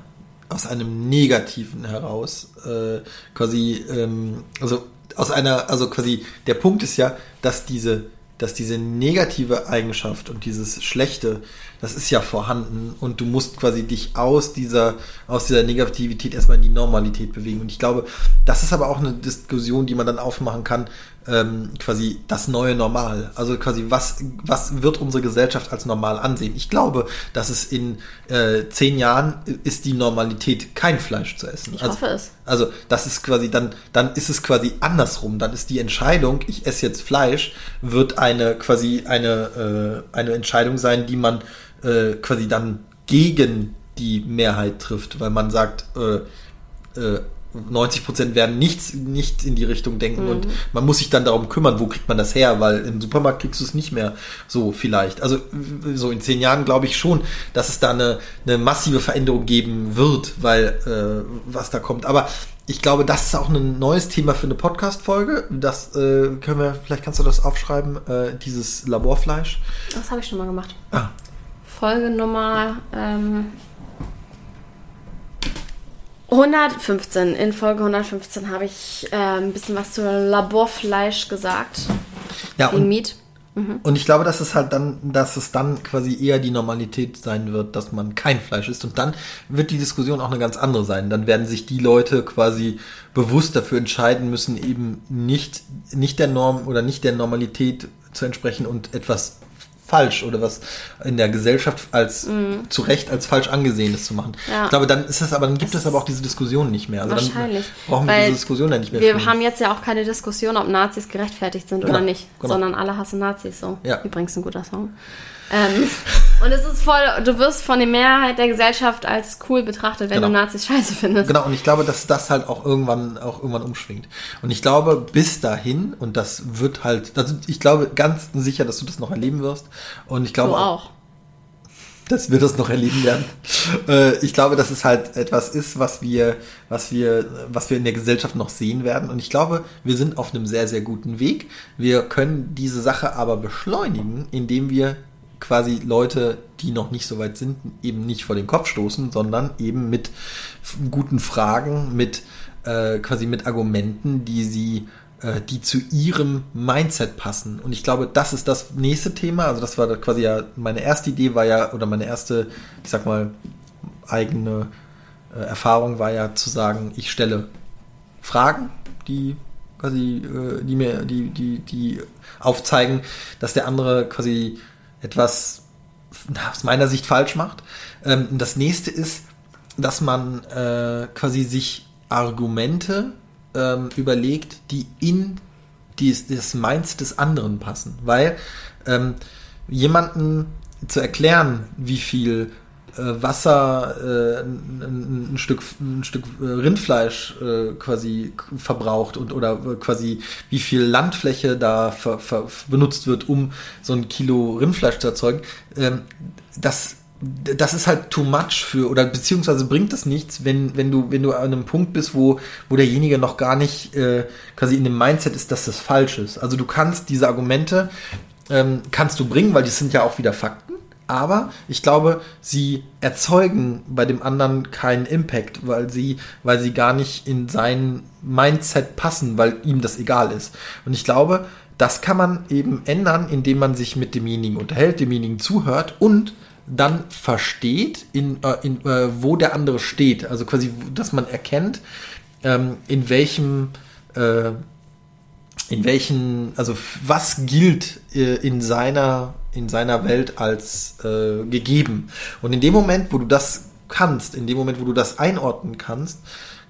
aus einem Negativen heraus äh, quasi, ähm, also aus einer, also quasi, der Punkt ist ja, dass diese, dass diese negative Eigenschaft und dieses Schlechte, das ist ja vorhanden und du musst quasi dich aus dieser, aus dieser Negativität erstmal in die Normalität bewegen. Und ich glaube, das ist aber auch eine Diskussion, die man dann aufmachen kann, ähm, quasi das neue Normal. Also quasi, was, was wird unsere Gesellschaft als normal ansehen? Ich glaube, dass es in äh, zehn Jahren ist die Normalität, kein Fleisch zu essen. Ich also, hoffe es. Also, das ist quasi dann, dann ist es quasi andersrum. Dann ist die Entscheidung, ich esse jetzt Fleisch, wird eine quasi eine, äh, eine Entscheidung sein, die man äh, quasi dann gegen die Mehrheit trifft, weil man sagt, äh, äh, 90 Prozent werden nichts, nichts in die Richtung denken und man muss sich dann darum kümmern, wo kriegt man das her, weil im Supermarkt kriegst du es nicht mehr so vielleicht. Also so in zehn Jahren glaube ich schon, dass es da eine, eine massive Veränderung geben wird, weil äh, was da kommt. Aber ich glaube, das ist auch ein neues Thema für eine Podcast-Folge. Das äh, können wir, vielleicht kannst du das aufschreiben, äh, dieses Laborfleisch. Das habe ich schon mal gemacht. Ah, Folge Nummer ähm, 115. In Folge 115 habe ich äh, ein bisschen was zu Laborfleisch gesagt. ja, und Meat. Und ich glaube, dass es halt dann, dass es dann quasi eher die Normalität sein wird, dass man kein Fleisch isst. Und dann wird die Diskussion auch eine ganz andere sein. Dann werden sich die Leute quasi bewusst dafür entscheiden müssen, eben nicht, nicht der Norm oder nicht der Normalität zu entsprechen und etwas falsch oder was in der Gesellschaft als zu Recht als falsch angesehenes zu machen. Ja. Ich glaube, dann ist es aber, dann gibt Es aber auch diese Diskussion nicht mehr. Also Wahrscheinlich. dann brauchen wir Weil diese Diskussion ja nicht mehr Wir führen. haben jetzt ja auch keine Diskussion, ob Nazis gerechtfertigt sind oder Genau, nicht, genau. sondern alle hassen Nazis so. Ja. Übrigens ein guter Song. Ähm, [laughs] und es ist voll, du wirst von der Mehrheit der Gesellschaft als cool betrachtet, wenn Genau. du Nazis scheiße findest. Genau, und ich glaube, dass das halt auch irgendwann auch irgendwann umschwingt. Und ich glaube, bis dahin, und das wird halt, also ich glaube ganz sicher, dass du das noch erleben wirst. Und ich glaube Du auch. dass wir das noch erleben werden. [laughs] Äh, ich glaube, dass es halt etwas ist, was wir, was wir, was wir in der Gesellschaft noch sehen werden. Und ich glaube, wir sind auf einem sehr, sehr guten Weg. Wir können diese Sache aber beschleunigen, indem wir quasi Leute, die noch nicht so weit sind, eben nicht vor den Kopf stoßen, sondern eben mit guten Fragen, mit äh, quasi mit Argumenten, die sie äh, die zu ihrem Mindset passen. Und ich glaube, das ist das nächste Thema. Also das war quasi ja, meine erste Idee war ja, oder meine erste, ich sag mal, eigene äh, Erfahrung war ja zu sagen, ich stelle Fragen, die quasi, äh, die mir, die, die, die aufzeigen, dass der andere quasi etwas aus meiner Sicht falsch macht. Ähm, das nächste ist, dass man äh, quasi sich Argumente ähm, überlegt, die in die, das Mindset des anderen passen. Weil ähm, jemanden zu erklären, wie viel Wasser äh, ein, ein, Stück, ein Stück äh, Rindfleisch äh, quasi verbraucht und oder quasi wie viel Landfläche da ver, ver, benutzt wird, um so ein Kilo Rindfleisch zu erzeugen, ähm, das das ist halt too much für oder beziehungsweise bringt das nichts, wenn wenn du wenn du an einem Punkt bist, wo wo derjenige noch gar nicht äh, quasi in dem Mindset ist, dass das falsch ist. Also du kannst diese Argumente ähm, kannst du bringen, weil die sind ja auch wieder Fakten aber ich glaube, sie erzeugen bei dem anderen keinen Impact, weil sie, weil sie gar nicht in sein Mindset passen, weil ihm das egal ist. Und ich glaube, das kann man eben ändern, indem man sich mit demjenigen unterhält, demjenigen zuhört und dann versteht, in, äh, in äh, wo der andere steht. Also quasi, dass man erkennt, ähm, in welchem äh, in welchen, also was gilt in seiner in seiner Welt als äh, gegeben. Und in dem Moment, wo du das kannst, in dem Moment, wo du das einordnen kannst,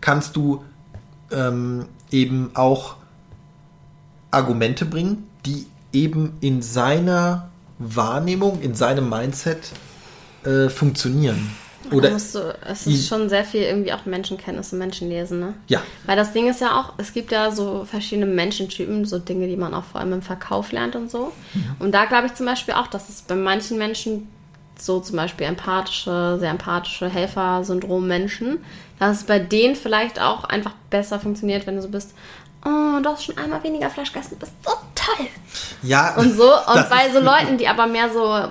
kannst du ähm, eben auch Argumente bringen, die eben in seiner Wahrnehmung, in seinem Mindset äh, funktionieren. Oder du, es ist schon sehr viel irgendwie auch Menschenkenntnis und Menschenlesen, ne? Ja. Weil das Ding ist ja auch, es gibt ja so verschiedene Menschentypen, so Dinge, die man auch vor allem im Verkauf lernt und so. Ja. Und da glaube ich zum Beispiel auch, dass es bei manchen Menschen so zum Beispiel empathische, sehr empathische Helfer-Syndrom-Menschen, dass es bei denen vielleicht auch einfach besser funktioniert, wenn du so bist, oh, du hast schon einmal weniger Fleisch gegessen, du bist so toll. Ja. Und so. [laughs] Und bei so Leuten, die aber mehr so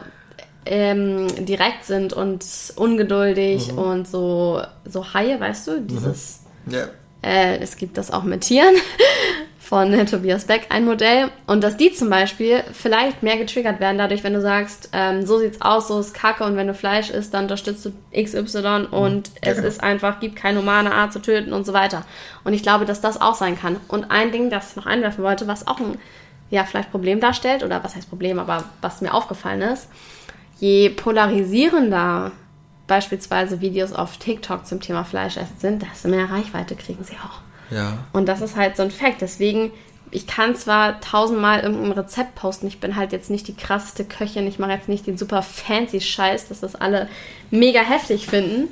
ähm, direkt sind und ungeduldig mhm. und so, so Haie, weißt du, dieses. Mhm. Ja. Äh, es gibt das auch mit Tieren [laughs] von äh, Tobias Beck, ein Modell. Und dass die zum Beispiel vielleicht mehr getriggert werden, dadurch, wenn du sagst, ähm, so sieht's aus, so ist Kacke und wenn du Fleisch isst, dann unterstützt du XY mhm. und ja, es genau. ist einfach, gibt keine humane Art zu töten und so weiter. Und ich glaube, dass das auch sein kann. Und ein Ding, das ich noch einwerfen wollte, was auch ein ja, vielleicht Problem darstellt, oder was heißt Problem, aber was mir aufgefallen ist, je polarisierender beispielsweise Videos auf TikTok zum Thema Fleischessen sind, desto mehr Reichweite kriegen sie auch. Ja. Und das ist halt so ein Fakt. Deswegen, ich kann zwar tausendmal irgendein Rezept posten, ich bin halt jetzt nicht die krasseste Köchin, ich mache jetzt nicht den super fancy Scheiß, dass das alle mega heftig finden.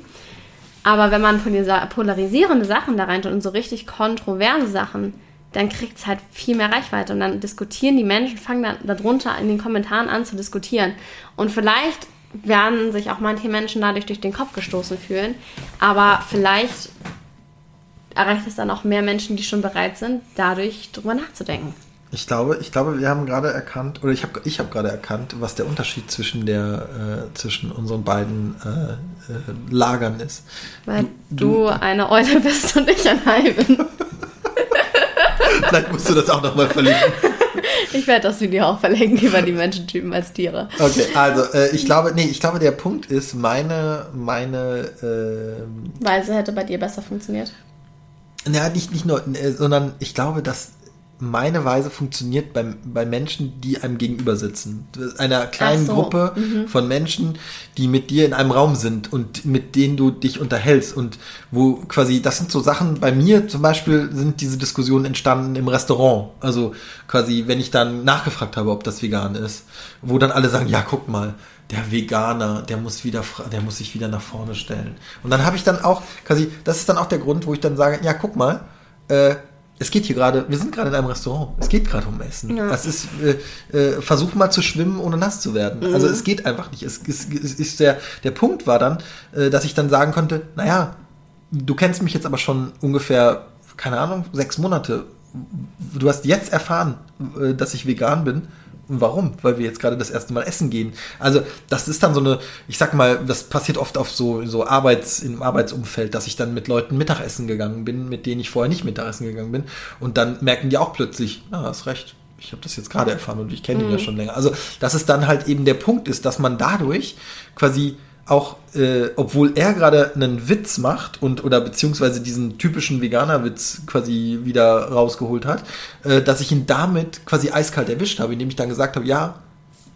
Aber wenn man polarisierende Sachen da rein tut und so richtig kontroverse Sachen, dann kriegt es halt viel mehr Reichweite und dann diskutieren die Menschen, fangen dann darunter in den Kommentaren an zu diskutieren. Und vielleicht werden sich auch manche Menschen dadurch durch den Kopf gestoßen fühlen, aber vielleicht erreicht es dann auch mehr Menschen, die schon bereit sind, dadurch drüber nachzudenken. Ich glaube, ich glaube, wir haben gerade erkannt, oder ich habe ich hab gerade erkannt, was der Unterschied zwischen der äh, zwischen unseren beiden äh, äh, Lagern ist. Weil du, du, eine Eule bist und ich ein Hai bin. [laughs] Vielleicht musst du das auch nochmal verlinken. Ich werde das Video auch verlinken über die Menschentypen als Tiere. Okay, also äh, ich glaube, nee, ich glaube, der Punkt ist, meine, meine äh, Weise hätte bei dir besser funktioniert. Ja, nicht, nicht nur, äh, sondern ich glaube, dass meine Weise funktioniert bei, bei Menschen, die einem gegenüber sitzen. Einer kleinen so. Gruppe mhm. von Menschen, die mit dir in einem Raum sind und mit denen du dich unterhältst und wo quasi, das sind so Sachen, bei mir zum Beispiel sind diese Diskussionen entstanden im Restaurant. Also quasi, wenn ich dann nachgefragt habe, ob das vegan ist, wo dann alle sagen, ja, guck mal, der Veganer, der muss wieder, der muss sich wieder nach vorne stellen. Und dann habe ich dann auch quasi, das ist dann auch der Grund, wo ich dann sage, ja, guck mal, äh, es geht hier gerade, wir sind gerade in einem Restaurant. Es geht gerade um Essen. Ja. Das ist, äh, äh, versuch mal zu schwimmen, ohne nass zu werden. Mhm. Also es geht einfach nicht. Es, es, es ist der, der Punkt war dann, äh, dass ich dann sagen konnte, naja, du kennst mich jetzt aber schon ungefähr, keine Ahnung, sechs Monate. Du hast jetzt erfahren, äh, dass ich vegan bin Warum? Weil wir jetzt gerade das erste Mal essen gehen. Also das ist dann so eine, ich sag mal, das passiert oft auf so, so Arbeits, im Arbeitsumfeld, dass ich dann mit Leuten Mittagessen gegangen bin, mit denen ich vorher nicht Mittagessen gegangen bin. Und dann merken die auch plötzlich, na, hast recht, ich habe das jetzt gerade erfahren und ich kenne ihn ja mhm. schon länger. Also dass es dann halt eben der Punkt ist, dass man dadurch quasi auch, äh, obwohl er gerade einen Witz macht und oder beziehungsweise diesen typischen Veganer-Witz quasi wieder rausgeholt hat, äh, dass ich ihn damit quasi eiskalt erwischt habe, indem ich dann gesagt habe, ja,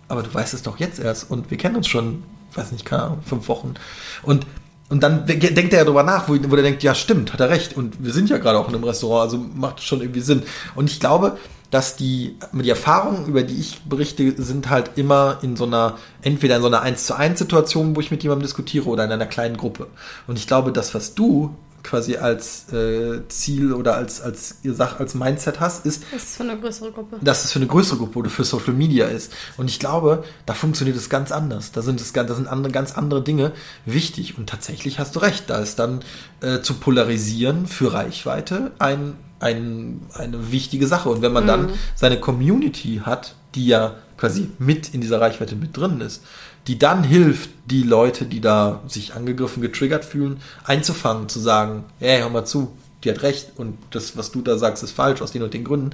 aber du weißt es doch jetzt erst und wir kennen uns schon, weiß nicht, keine Ahnung, fünf Wochen. Und und dann denkt er ja drüber nach, wo, wo er denkt, ja stimmt, hat er recht. Und wir sind ja gerade auch in einem Restaurant, also macht schon irgendwie Sinn. Und ich glaube, dass die, die Erfahrungen, über die ich berichte, sind halt immer in so einer, entweder in so einer 1 zu 1 Situation, wo ich mit jemandem diskutiere oder in einer kleinen Gruppe. Und ich glaube, das, was du quasi als äh, Ziel oder als, als Sache, als Mindset hast, ist. Das ist für eine größere Gruppe. Dass es für eine größere Gruppe oder für Social Media ist. Und ich glaube, da funktioniert es ganz anders. Da sind es da sind andere, ganz andere Dinge wichtig. Und tatsächlich hast du recht. Da ist dann äh, zu polarisieren für Reichweite ein, ein, eine wichtige Sache. Und wenn man mhm. dann seine Community hat, die ja quasi mit in dieser Reichweite mit drin ist, die dann hilft, die Leute, die da sich angegriffen, getriggert fühlen, einzufangen, zu sagen, hey, hör mal zu, die hat recht und das, was du da sagst, ist falsch aus den und den Gründen,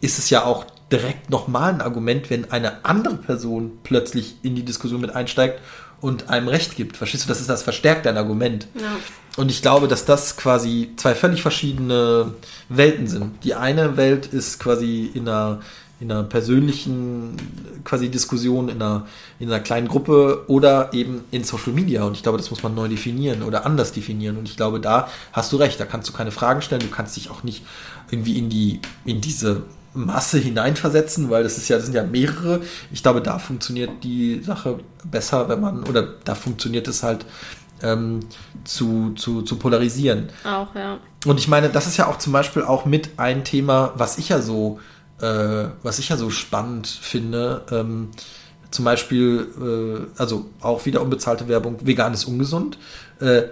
ist es ja auch direkt nochmal ein Argument, wenn eine andere Person plötzlich in die Diskussion mit einsteigt und einem Recht gibt. Verstehst du, das ist das verstärkt ein Argument. Ja. Und ich glaube, dass das quasi zwei völlig verschiedene Welten sind. Die eine Welt ist quasi in einer in einer persönlichen quasi Diskussion, in einer, in einer kleinen Gruppe oder eben in Social Media. Und ich glaube, das muss man neu definieren oder anders definieren. Und ich glaube, da hast du recht, da kannst du keine Fragen stellen, du kannst dich auch nicht irgendwie in die, in diese Masse hineinversetzen, weil das ist ja, das sind ja mehrere. Ich glaube, da funktioniert die Sache besser, wenn man, oder da funktioniert es halt ähm, zu, zu, zu polarisieren. Auch, ja. Und ich meine, das ist ja auch zum Beispiel auch mit ein Thema, was ich ja so äh, was ich ja so spannend finde, ähm, zum Beispiel, äh, also auch wieder unbezahlte Werbung, vegan ist ungesund, äh,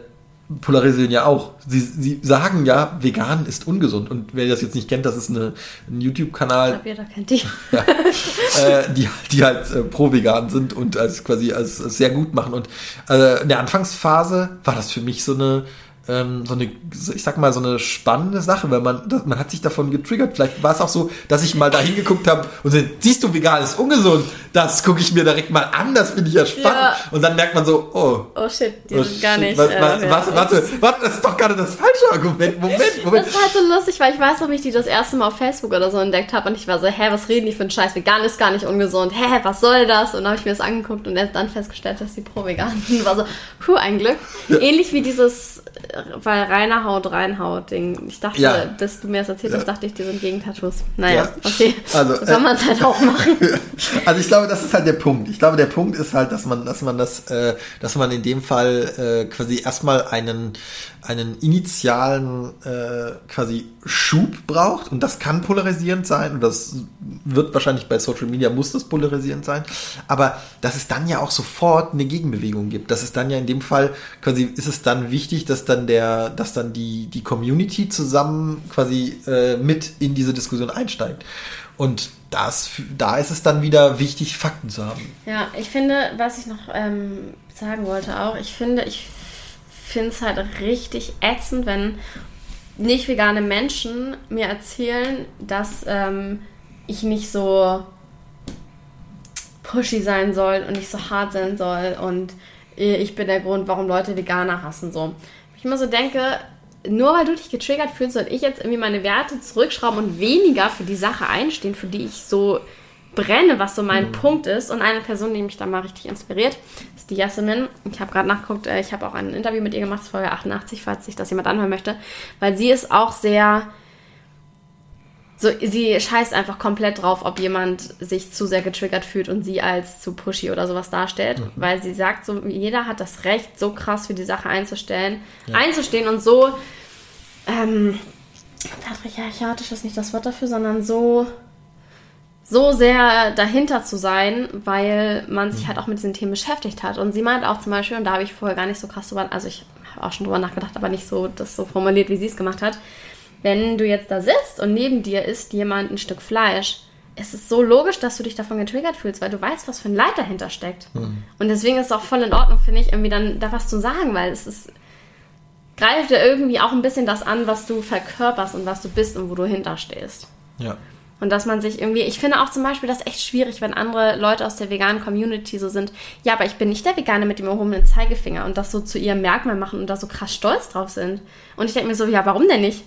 polarisieren ja auch. Sie, sie sagen ja, vegan ist ungesund. Und wer das jetzt nicht kennt, das ist eine, ein YouTube-Kanal. Ich glaube, jeder kennt die. ja, äh, die, die halt äh, pro-vegan sind und als quasi als, als sehr gut machen. Und äh, in der Anfangsphase war das für mich so eine ähm, so eine, ich sag mal, so eine spannende Sache, weil man, man hat sich davon getriggert. Vielleicht war es auch so, dass ich mal da hingeguckt habe und so, siehst du, vegan ist ungesund. Das gucke ich mir direkt mal an, das finde ich ja spannend. Ja. Und dann merkt man so, oh. Oh shit, die oh, sind gar nicht. Was, äh, warte, warte, warte, warte, das ist doch gerade das falsche Argument. Moment, Moment. Das ist halt so lustig, weil ich weiß wie ich die das erste Mal auf Facebook oder so entdeckt habe und ich war so, hä, was reden die für einen Scheiß? Vegan ist gar nicht ungesund. Hä, was soll das? Und dann habe ich mir das angeguckt und erst dann festgestellt, dass die pro-vegan sind. War so, puh, ein Glück. Ja. Ähnlich wie dieses weil reiner Haut, reinhaut Ding. Ich dachte, ja. bis du mir das erzählt hast, ja. dachte ich, die sind gegen Tattoos. Naja, ja. okay. [laughs] Also, so kann man es halt auch machen. [laughs] Also ich glaube, das ist halt der Punkt. Ich glaube, der Punkt ist halt, dass man, dass man das, äh, dass man in dem Fall äh, quasi erstmal einen, einen initialen äh, quasi Schub braucht. Und das kann polarisierend sein. Und das wird wahrscheinlich bei Social Media muss das polarisierend sein, aber dass es dann ja auch sofort eine Gegenbewegung gibt, dass es dann ja in dem Fall quasi ist es dann wichtig, dass dann der, dass dann die die Community zusammen quasi äh, mit in diese Diskussion einsteigt. Und das, da ist es dann wieder wichtig, Fakten zu haben. Ja, ich finde, was ich noch ähm, sagen wollte auch, ich finde, ich finde es halt richtig ätzend, wenn nicht vegane Menschen mir erzählen, dass ähm, ich nicht so pushy sein soll und nicht so hart sein soll und ich bin der Grund, warum Leute Veganer hassen. So. Ich immer so denke, nur weil du dich getriggert fühlst, soll ich jetzt irgendwie meine Werte zurückschrauben und weniger für die Sache einstehen, für die ich so brenne, was so mein mhm. Punkt ist. Und eine Person, die mich da mal richtig inspiriert, ist die Jasmin. Ich habe gerade nachgeguckt, äh, ich habe auch ein Interview mit ihr gemacht, Folge 88, falls sich das jemand anhören möchte, weil sie ist auch sehr. So, sie scheißt einfach komplett drauf, ob jemand sich zu sehr getriggert fühlt und sie als zu pushy oder sowas darstellt, mhm. weil sie sagt, so jeder hat das Recht, so krass für die Sache einzustellen, ja. einzustehen und so ähm, patriarchatisch ist nicht das Wort dafür, sondern so so sehr dahinter zu sein, weil man sich halt auch mit diesen Themen beschäftigt hat. Und sie meint auch zum Beispiel, und da habe ich vorher gar nicht so krass drüber, also ich habe auch schon drüber nachgedacht, aber nicht so das so formuliert, wie sie es gemacht hat. Wenn du jetzt da sitzt und neben dir isst jemand ein Stück Fleisch, es ist so logisch, dass du dich davon getriggert fühlst, weil du weißt, was für ein Leid dahinter steckt. Mhm. Und deswegen ist es auch voll in Ordnung, finde ich, irgendwie dann da was zu sagen, weil es ist greift ja irgendwie auch ein bisschen das an, was du verkörperst und was du bist und wo du hinterstehst. Ja. Und dass man sich irgendwie, ich finde auch zum Beispiel das echt schwierig, wenn andere Leute aus der veganen Community so sind, ja, aber ich bin nicht der Veganer mit dem erhobenen Zeigefinger und das so zu ihrem Merkmal machen und da so krass stolz drauf sind. Und ich denke mir so, ja, warum denn nicht?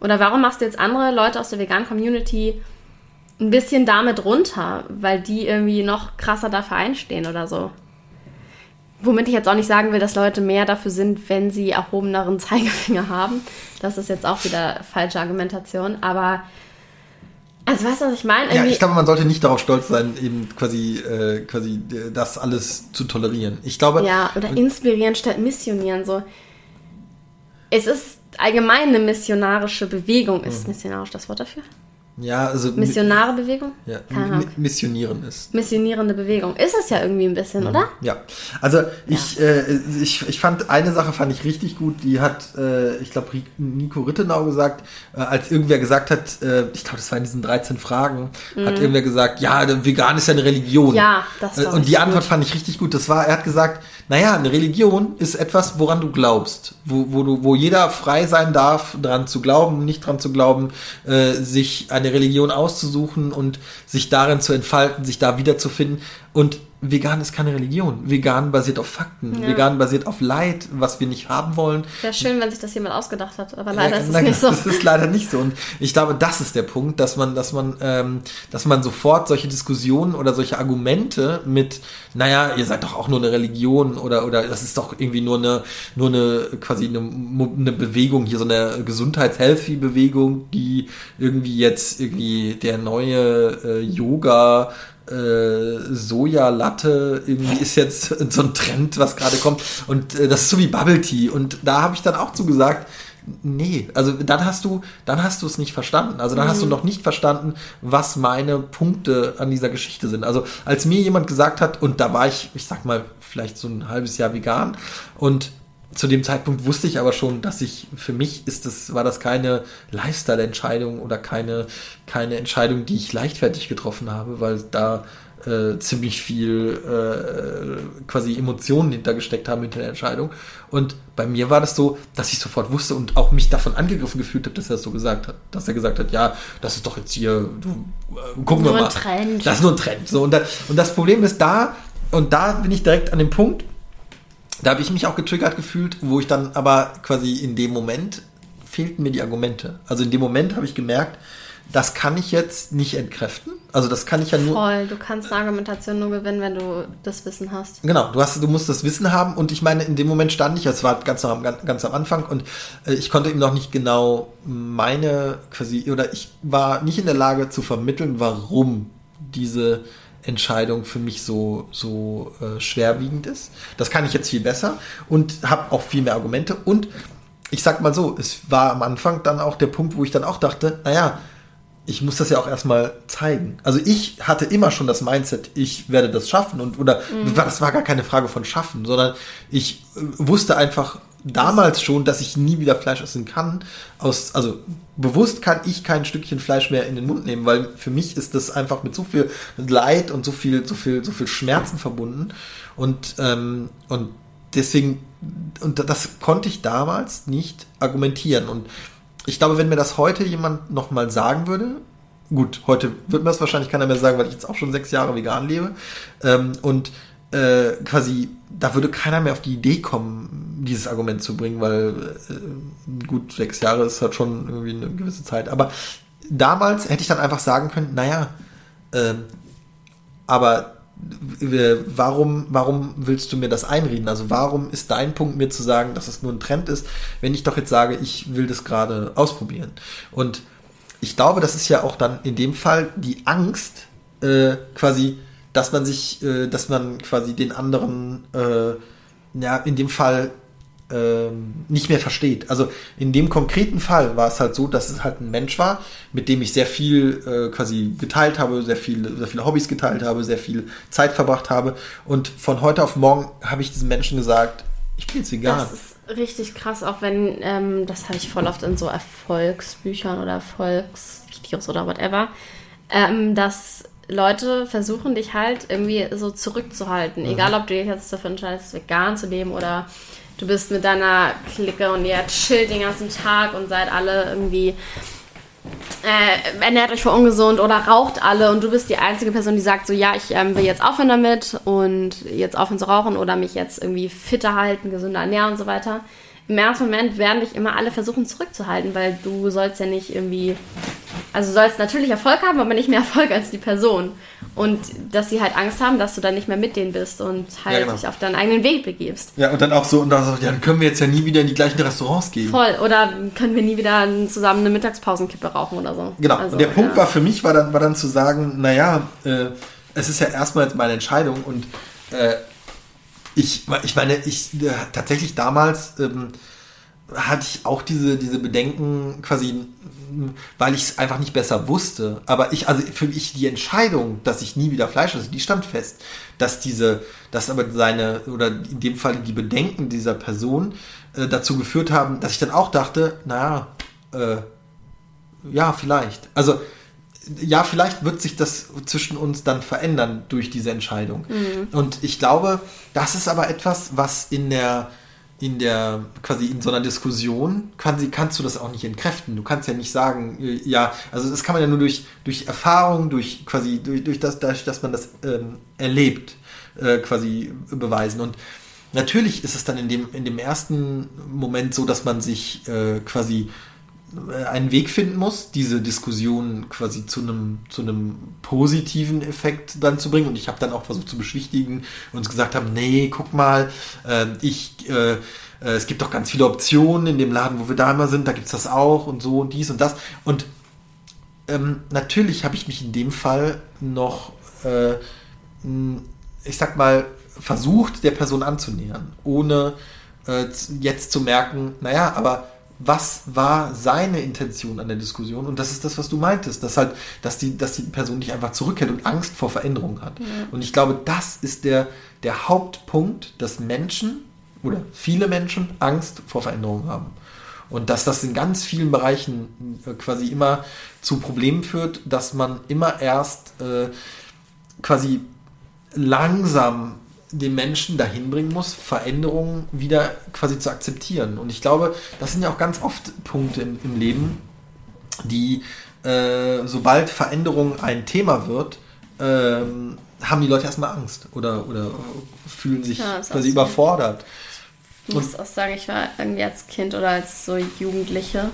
Oder warum machst du jetzt andere Leute aus der veganen Community ein bisschen damit runter, weil die irgendwie noch krasser dafür einstehen oder so? Womit ich jetzt auch nicht sagen will, dass Leute mehr dafür sind, wenn sie erhobeneren Zeigefinger haben. Das ist jetzt auch wieder falsche Argumentation. Aber also weißt du, was ich meine? Ja, ich glaube, man sollte nicht darauf stolz sein, eben quasi, äh, quasi äh, das alles zu tolerieren. Ich glaube. Ja, oder inspirieren statt missionieren. So. Es ist allgemein eine missionarische Bewegung. Ist mhm. missionarisch das Wort dafür? Ja, also. Missionare Bewegung? Ja, missionieren ist. Missionierende Bewegung. Ist es ja irgendwie ein bisschen, mhm. oder? Ja. Also ich, ja. Äh, ich, ich fand, eine Sache fand ich richtig gut, die hat, äh, ich glaube, Nico Rittenau gesagt, äh, als irgendwer gesagt hat, äh, ich glaube, das war in diesen 13 Fragen, mhm. hat irgendwer gesagt, ja, vegan ist ja eine Religion. Ja, das war Und die Antwort gut. fand ich richtig gut. Das war, er hat gesagt, naja, eine Religion ist etwas, woran du glaubst, wo, wo, du, wo jeder frei sein darf, dran zu glauben, nicht dran zu glauben, äh, sich eine Religion auszusuchen und sich darin zu entfalten, sich da wiederzufinden. Und vegan ist keine Religion. Vegan basiert auf Fakten. Ja. Vegan basiert auf Leid, was wir nicht haben wollen. Wäre schön, wenn sich das jemand ausgedacht hat, aber leider ja, ist es nicht so. Das ist leider nicht so. Und ich glaube, das ist der Punkt, dass man, dass man, ähm, dass man sofort solche Diskussionen oder solche Argumente mit, naja, ihr seid doch auch nur eine Religion oder, oder das ist doch irgendwie nur eine, nur eine, quasi eine, eine Bewegung, hier so eine Gesundheits-Healthy-Bewegung, die irgendwie jetzt irgendwie der neue äh, Yoga äh, Sojalatte irgendwie ist jetzt [laughs] so ein Trend, was gerade kommt. Und äh, das ist so wie Bubble Tea. Und da habe ich dann auch zugesagt, nee, also dann hast du, dann hast du es nicht verstanden. Also dann mhm. hast du mhm. noch nicht verstanden, was meine Punkte an dieser Geschichte sind. Also als mir jemand gesagt hat, und da war ich, ich sag mal, vielleicht so ein halbes Jahr vegan und zu dem Zeitpunkt wusste ich aber schon, dass ich, für mich ist das, war das keine Lifestyle-Entscheidung oder keine, keine Entscheidung, die ich leichtfertig getroffen habe, weil da äh, ziemlich viel äh, quasi Emotionen hintergesteckt haben hinter der Entscheidung. Und bei mir war das so, dass ich sofort wusste und auch mich davon angegriffen gefühlt habe, dass er das so gesagt hat. Dass er gesagt hat, ja, das ist doch jetzt hier, du, äh, gucken nur wir mal. Trend. Das ist nur ein Trend. So, und, da, und das Problem ist da, und da bin ich direkt an dem Punkt, da habe ich mich auch getriggert gefühlt, wo ich dann aber quasi in dem Moment fehlten mir die Argumente. Also in dem Moment habe ich gemerkt, das kann ich jetzt nicht entkräften. Also das kann ich ja nur. Voll, du kannst eine Argumentation nur gewinnen, wenn du das Wissen hast. Genau, du hast, du musst das Wissen haben und ich meine, in dem Moment stand ich, es war ganz am, ganz am Anfang und äh, ich konnte ihm noch nicht genau meine quasi, oder ich war nicht in der Lage zu vermitteln, warum diese Entscheidung für mich so, so äh, schwerwiegend ist. Das kann ich jetzt viel besser und habe auch viel mehr Argumente. Und ich sag mal so, es war am Anfang dann auch der Punkt, wo ich dann auch dachte, naja, ich muss das ja auch erstmal zeigen. Also ich hatte immer schon das Mindset, ich werde das schaffen und oder mhm. das war gar keine Frage von schaffen, sondern ich äh, wusste einfach damals schon, dass ich nie wieder Fleisch essen kann. Aus, also bewusst kann ich kein Stückchen Fleisch mehr in den Mund nehmen, weil für mich ist das einfach mit so viel Leid und so viel, so viel, so viel Schmerzen verbunden. Und, ähm, und deswegen, und das konnte ich damals nicht argumentieren. Und ich glaube, wenn mir das heute jemand nochmal sagen würde, gut, heute wird mir das wahrscheinlich keiner mehr sagen, weil ich jetzt auch schon sechs Jahre vegan lebe. Ähm, und äh, quasi, da würde keiner mehr auf die Idee kommen, dieses Argument zu bringen, weil äh, gut, sechs Jahre ist halt schon irgendwie eine gewisse Zeit. Aber damals hätte ich dann einfach sagen können, naja, äh, aber warum, warum willst du mir das einreden? Also warum ist dein Punkt, mir zu sagen, dass es nur ein Trend ist, wenn ich doch jetzt sage, ich will das gerade ausprobieren? Und ich glaube, das ist ja auch dann in dem Fall die Angst, äh, quasi dass man sich, äh, dass man quasi den anderen, äh, ja, in dem Fall äh, nicht mehr versteht. Also in dem konkreten Fall war es halt so, dass es halt ein Mensch war, mit dem ich sehr viel äh, quasi geteilt habe, sehr viel, sehr viele Hobbys geteilt habe, sehr viel Zeit verbracht habe. Und von heute auf morgen habe ich diesem Menschen gesagt, ich bin jetzt vegan. Das ist richtig krass, auch wenn, ähm, das habe ich voll oft in so Erfolgsbüchern oder Erfolgsvideos oder whatever, ähm, dass Leute versuchen dich halt irgendwie so zurückzuhalten. Mhm. Egal, ob du dich jetzt dafür entscheidest, vegan zu leben oder du bist mit deiner Clique und ihr chillt den ganzen Tag und seid alle irgendwie äh, ernährt euch vor ungesund oder raucht alle und du bist die einzige Person, die sagt so, ja, ich ähm, will jetzt aufhören damit und jetzt aufhören zu rauchen oder mich jetzt irgendwie fitter halten, gesünder ernähren und so weiter. Im ersten Moment werden dich immer alle versuchen zurückzuhalten, weil du sollst ja nicht irgendwie, also sollst natürlich Erfolg haben, aber nicht mehr Erfolg als die Person. Und dass sie halt Angst haben, dass du dann nicht mehr mit denen bist und halt Ja, genau. dich auf deinen eigenen Weg begibst. Ja, und dann auch so, und dann, so, ja, dann können wir jetzt ja nie wieder in die gleichen Restaurants gehen. Voll. Oder können wir nie wieder zusammen eine Mittagspausenkippe rauchen oder so. Genau. Also, und der Punkt ja. war für mich, war dann, war dann zu sagen, naja, äh, es ist ja erstmal jetzt meine Entscheidung und äh, ich, ich meine, ich äh, tatsächlich damals ähm, hatte ich auch diese, diese Bedenken quasi, weil ich es einfach nicht besser wusste. Aber ich, also für mich die Entscheidung, dass ich nie wieder Fleisch esse, die stand fest. Dass diese, dass aber seine, oder in dem Fall die Bedenken dieser Person äh, dazu geführt haben, dass ich dann auch dachte, naja, äh, ja, vielleicht. Also, ja, vielleicht wird sich das zwischen uns dann verändern durch diese Entscheidung. Und ich glaube, das ist aber etwas, was in der, in der, quasi in so einer Diskussion, kann, kannst du das auch nicht entkräften. Du kannst ja nicht sagen, äh, ja, also das kann man ja nur durch, durch Erfahrung, durch quasi, durch, durch das, dadurch, dass man das ähm, erlebt, äh, quasi beweisen. Und natürlich ist es dann in dem, in dem ersten Moment so, dass man sich äh, quasi einen Weg finden muss, diese Diskussion quasi zu einem, zu einem positiven Effekt dann zu bringen. Und ich habe dann auch versucht zu beschwichtigen und uns gesagt haben, nee, guck mal, äh, ich, äh, äh, es gibt doch ganz viele Optionen in dem Laden, wo wir da immer sind, da gibt's das auch und so und dies und das. Und ähm, natürlich habe ich mich in dem Fall noch, äh, ich sag mal, versucht, der Person anzunähern, ohne äh, jetzt zu merken, naja, aber was war seine Intention an der Diskussion? Und das ist das, was du meintest, dass halt, dass die, dass die Person dich einfach zurückhält und Angst vor Veränderung hat. Und ich glaube, das ist der, der Hauptpunkt, dass Menschen oder viele Menschen Angst vor Veränderung haben. Und dass das in ganz vielen Bereichen äh, quasi immer zu Problemen führt, dass man immer erst äh, quasi langsam den Menschen dahin bringen muss, Veränderungen wieder quasi zu akzeptieren. Und ich glaube, das sind ja auch ganz oft Punkte im, im Leben, die, äh, sobald Veränderung ein Thema wird, ähm, haben die Leute erstmal Angst oder, oder fühlen sich Ja, quasi so. überfordert. Ich muss auch sagen, ich war irgendwie als Kind oder als so Jugendliche,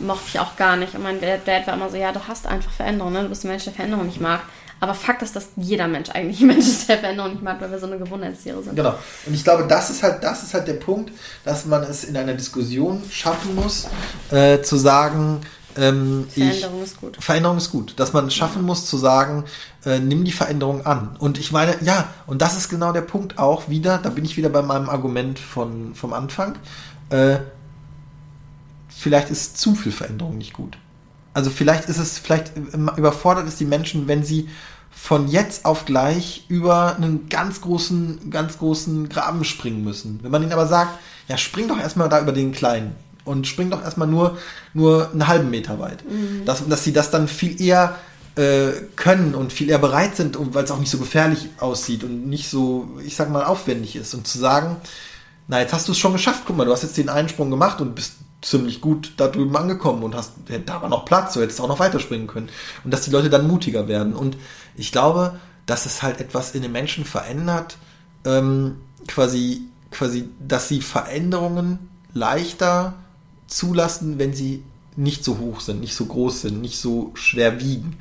mochte ich auch gar nicht. Und mein Dad, war immer so, ja, du hast einfach Veränderung, ne? du bist ein Mensch, der Veränderung nicht mag. Aber Fakt ist, dass jeder Mensch eigentlich [laughs] ein Mensch ist, der Veränderung nicht mag, weil wir so eine Gewohnheitstiere sind. Genau. Und ich glaube, das ist halt, das ist halt der Punkt, dass man es in einer Diskussion schaffen muss, äh, zu sagen, ähm, Veränderung ich, ist gut. Veränderung ist gut. Dass man es schaffen muss zu sagen, äh, nimm die Veränderung an. Und ich meine, ja, und das ist genau der Punkt auch wieder, da bin ich wieder bei meinem Argument von, vom Anfang. Äh, vielleicht ist zu viel Veränderung nicht gut. Also vielleicht ist es, vielleicht überfordert es die Menschen, wenn sie von jetzt auf gleich über einen ganz großen, ganz großen Graben springen müssen. Wenn man ihnen aber sagt, ja, spring doch erstmal da über den kleinen und spring doch erstmal nur, nur einen halben Meter weit. Dass, dass sie das dann viel eher äh, können und viel eher bereit sind, weil es auch nicht so gefährlich aussieht und nicht so, ich sag mal, aufwendig ist. Und zu sagen, na, jetzt hast du es schon geschafft, guck mal, du hast jetzt den Einsprung gemacht und bist ziemlich gut da drüben angekommen und hast, da war noch Platz, du hättest auch noch weiterspringen können. Und dass die Leute dann mutiger werden. Und ich glaube, dass es halt etwas in den Menschen verändert, ähm, quasi, quasi, dass sie Veränderungen leichter zulassen, wenn sie nicht so hoch sind, nicht so groß sind, nicht so schwer wiegen.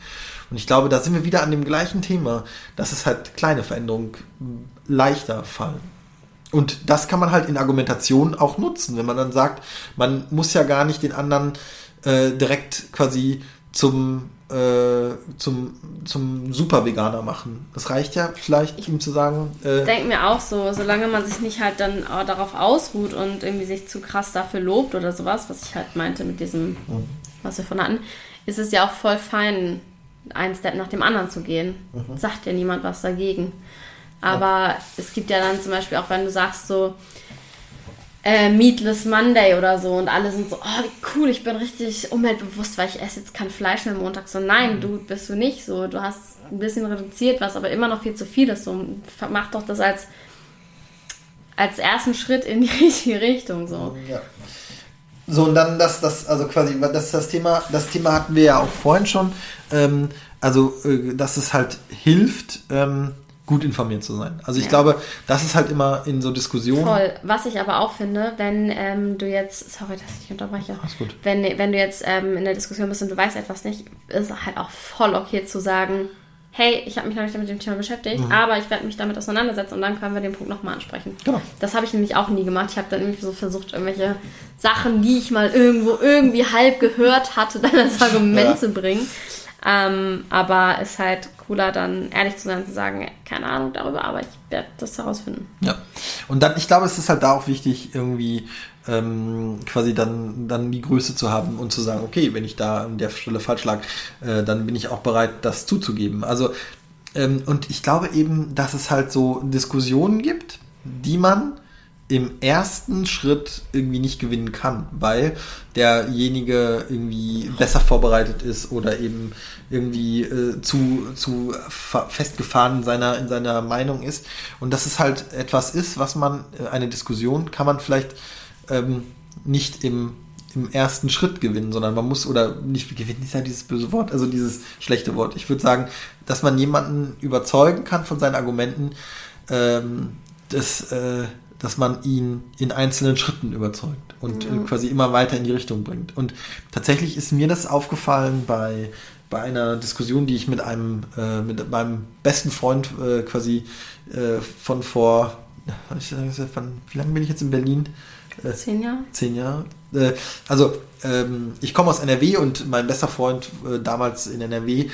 Und ich glaube, da sind wir wieder an dem gleichen Thema, dass es halt kleine Veränderungen leichter fallen. Und das kann man halt in Argumentation auch nutzen, wenn man dann sagt, man muss ja gar nicht den anderen äh, direkt quasi zum, äh, zum, zum Super-Veganer machen. Das reicht ja vielleicht, ihm zu sagen, äh, Ich denke mir auch so, solange man sich nicht halt dann auch darauf ausruht und irgendwie sich zu krass dafür lobt oder sowas, was ich halt meinte mit diesem, was wir von hatten, ist es ja auch voll fein, einen Step nach dem anderen zu gehen. Sagt ja niemand was dagegen. Aber es gibt ja dann zum Beispiel auch, wenn du sagst so, äh, Meatless Monday oder so und alle sind so, oh, wie cool, ich bin richtig umweltbewusst, weil ich esse jetzt kein Fleisch mehr Montag. So, nein, du bist du nicht so. Du hast ein bisschen reduziert, was aber immer noch viel zu viel ist. So, mach doch das als, als ersten Schritt in die [laughs] richtige Richtung. So. Ja. So, und dann das, das, also quasi, das das Thema, das Thema hatten wir ja auch vorhin schon. Ähm, also, äh, dass es halt hilft, ähm, gut informiert zu sein. Also ich Ja. glaube, das ist halt immer in so Diskussionen. Voll. Was ich aber auch finde, wenn ähm, du jetzt, sorry, dass ich unterbreche, Alles gut. wenn, wenn du jetzt ähm, in der Diskussion bist und du weißt etwas nicht, ist es halt auch voll okay zu sagen, hey, ich habe mich noch nicht mit dem Thema beschäftigt, aber ich werde mich damit auseinandersetzen und dann können wir den Punkt nochmal ansprechen. Genau. Das habe ich nämlich auch nie gemacht. Ich habe dann irgendwie so versucht, irgendwelche Sachen, die ich mal irgendwo irgendwie halb gehört hatte, dann als Argument [laughs] Ja. zu bringen. Ähm, aber ist halt cooler, dann ehrlich zu sein zu sagen, keine Ahnung darüber, aber ich werde das herausfinden. Ja. Und dann, ich glaube, es ist halt da auch wichtig, irgendwie ähm, quasi dann, dann die Größe zu haben und zu sagen, okay, wenn ich da an der Stelle falsch lag, äh, dann bin ich auch bereit, das zuzugeben. Also, ähm, und ich glaube eben, dass es halt so Diskussionen gibt, die man im ersten Schritt irgendwie nicht gewinnen kann, weil derjenige irgendwie besser vorbereitet ist oder eben irgendwie äh, zu, zu fa- festgefahren in seiner, in seiner Meinung ist. Und dass es halt etwas ist, was man, äh, eine Diskussion kann man vielleicht ähm, nicht im, im ersten Schritt gewinnen, sondern man muss, oder nicht gewinnen ist ja dieses böse Wort, also dieses schlechte Wort. Ich würde sagen, dass man jemanden überzeugen kann von seinen Argumenten, ähm, dass, äh, dass man ihn in einzelnen Schritten überzeugt und äh, quasi immer weiter in die Richtung bringt. Und tatsächlich ist mir das aufgefallen bei, bei einer Diskussion, die ich mit einem, äh, mit meinem besten Freund äh, quasi äh, von vor, ich sagen, von, wie lange bin ich jetzt in Berlin? Äh, Zehn Jahre? zehn Jahre. Äh, also, ähm, ich komme aus NRW und mein bester Freund äh, damals in NRW, äh,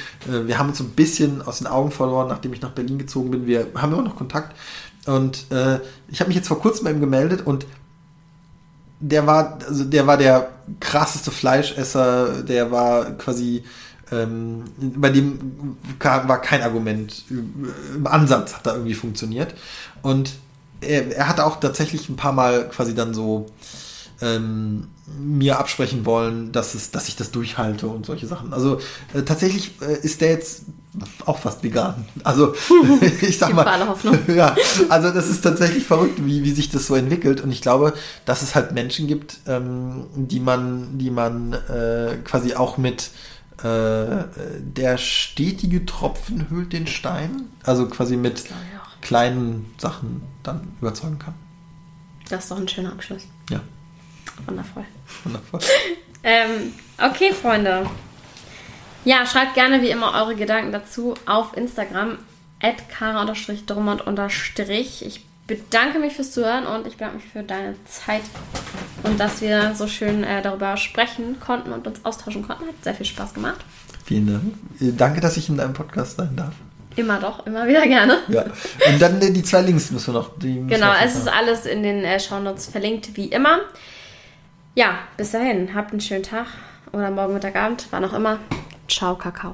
wir haben uns so ein bisschen aus den Augen verloren, nachdem ich nach Berlin gezogen bin. Wir haben immer noch Kontakt. Und äh, ich habe mich jetzt vor kurzem bei ihm gemeldet und der war, also der war der krasseste Fleischesser, der war quasi, ähm, bei dem war kein Argument. Im Ansatz hat er irgendwie funktioniert. Und er, er hat auch tatsächlich ein paar Mal quasi dann so ähm, mir absprechen wollen, dass, es, dass ich das durchhalte und solche Sachen. Also äh, tatsächlich äh, ist der jetzt auch fast vegan. Also [laughs] [laughs] ich sag mal, [laughs] ja, also das ist tatsächlich verrückt, wie, wie sich das so entwickelt. Und ich glaube, dass es halt Menschen gibt, ähm, die man, die man äh, quasi auch mit äh, der stetige Tropfen hüllt den Stein, also quasi mit kleinen Sachen dann überzeugen kann. Das ist doch ein schöner Abschluss. Ja, Wundervoll. wundervoll. [laughs] Ähm, okay, Freunde. Ja, schreibt gerne wie immer eure Gedanken dazu auf Instagram kara-drummond Ich bedanke mich fürs Zuhören und ich bedanke mich für deine Zeit und dass wir so schön äh, darüber sprechen konnten und uns austauschen konnten. Hat sehr viel Spaß gemacht. Vielen Dank. Äh, Danke, dass ich in deinem Podcast sein darf. Immer doch, immer wieder gerne. Ja. Und dann äh, die zwei Links müssen wir noch. Genau, es ist alles in den äh, Shownotes verlinkt, wie immer. Ja, bis dahin, habt einen schönen Tag oder morgen Mittag, Abend, wann auch immer. Ciao, Kakao.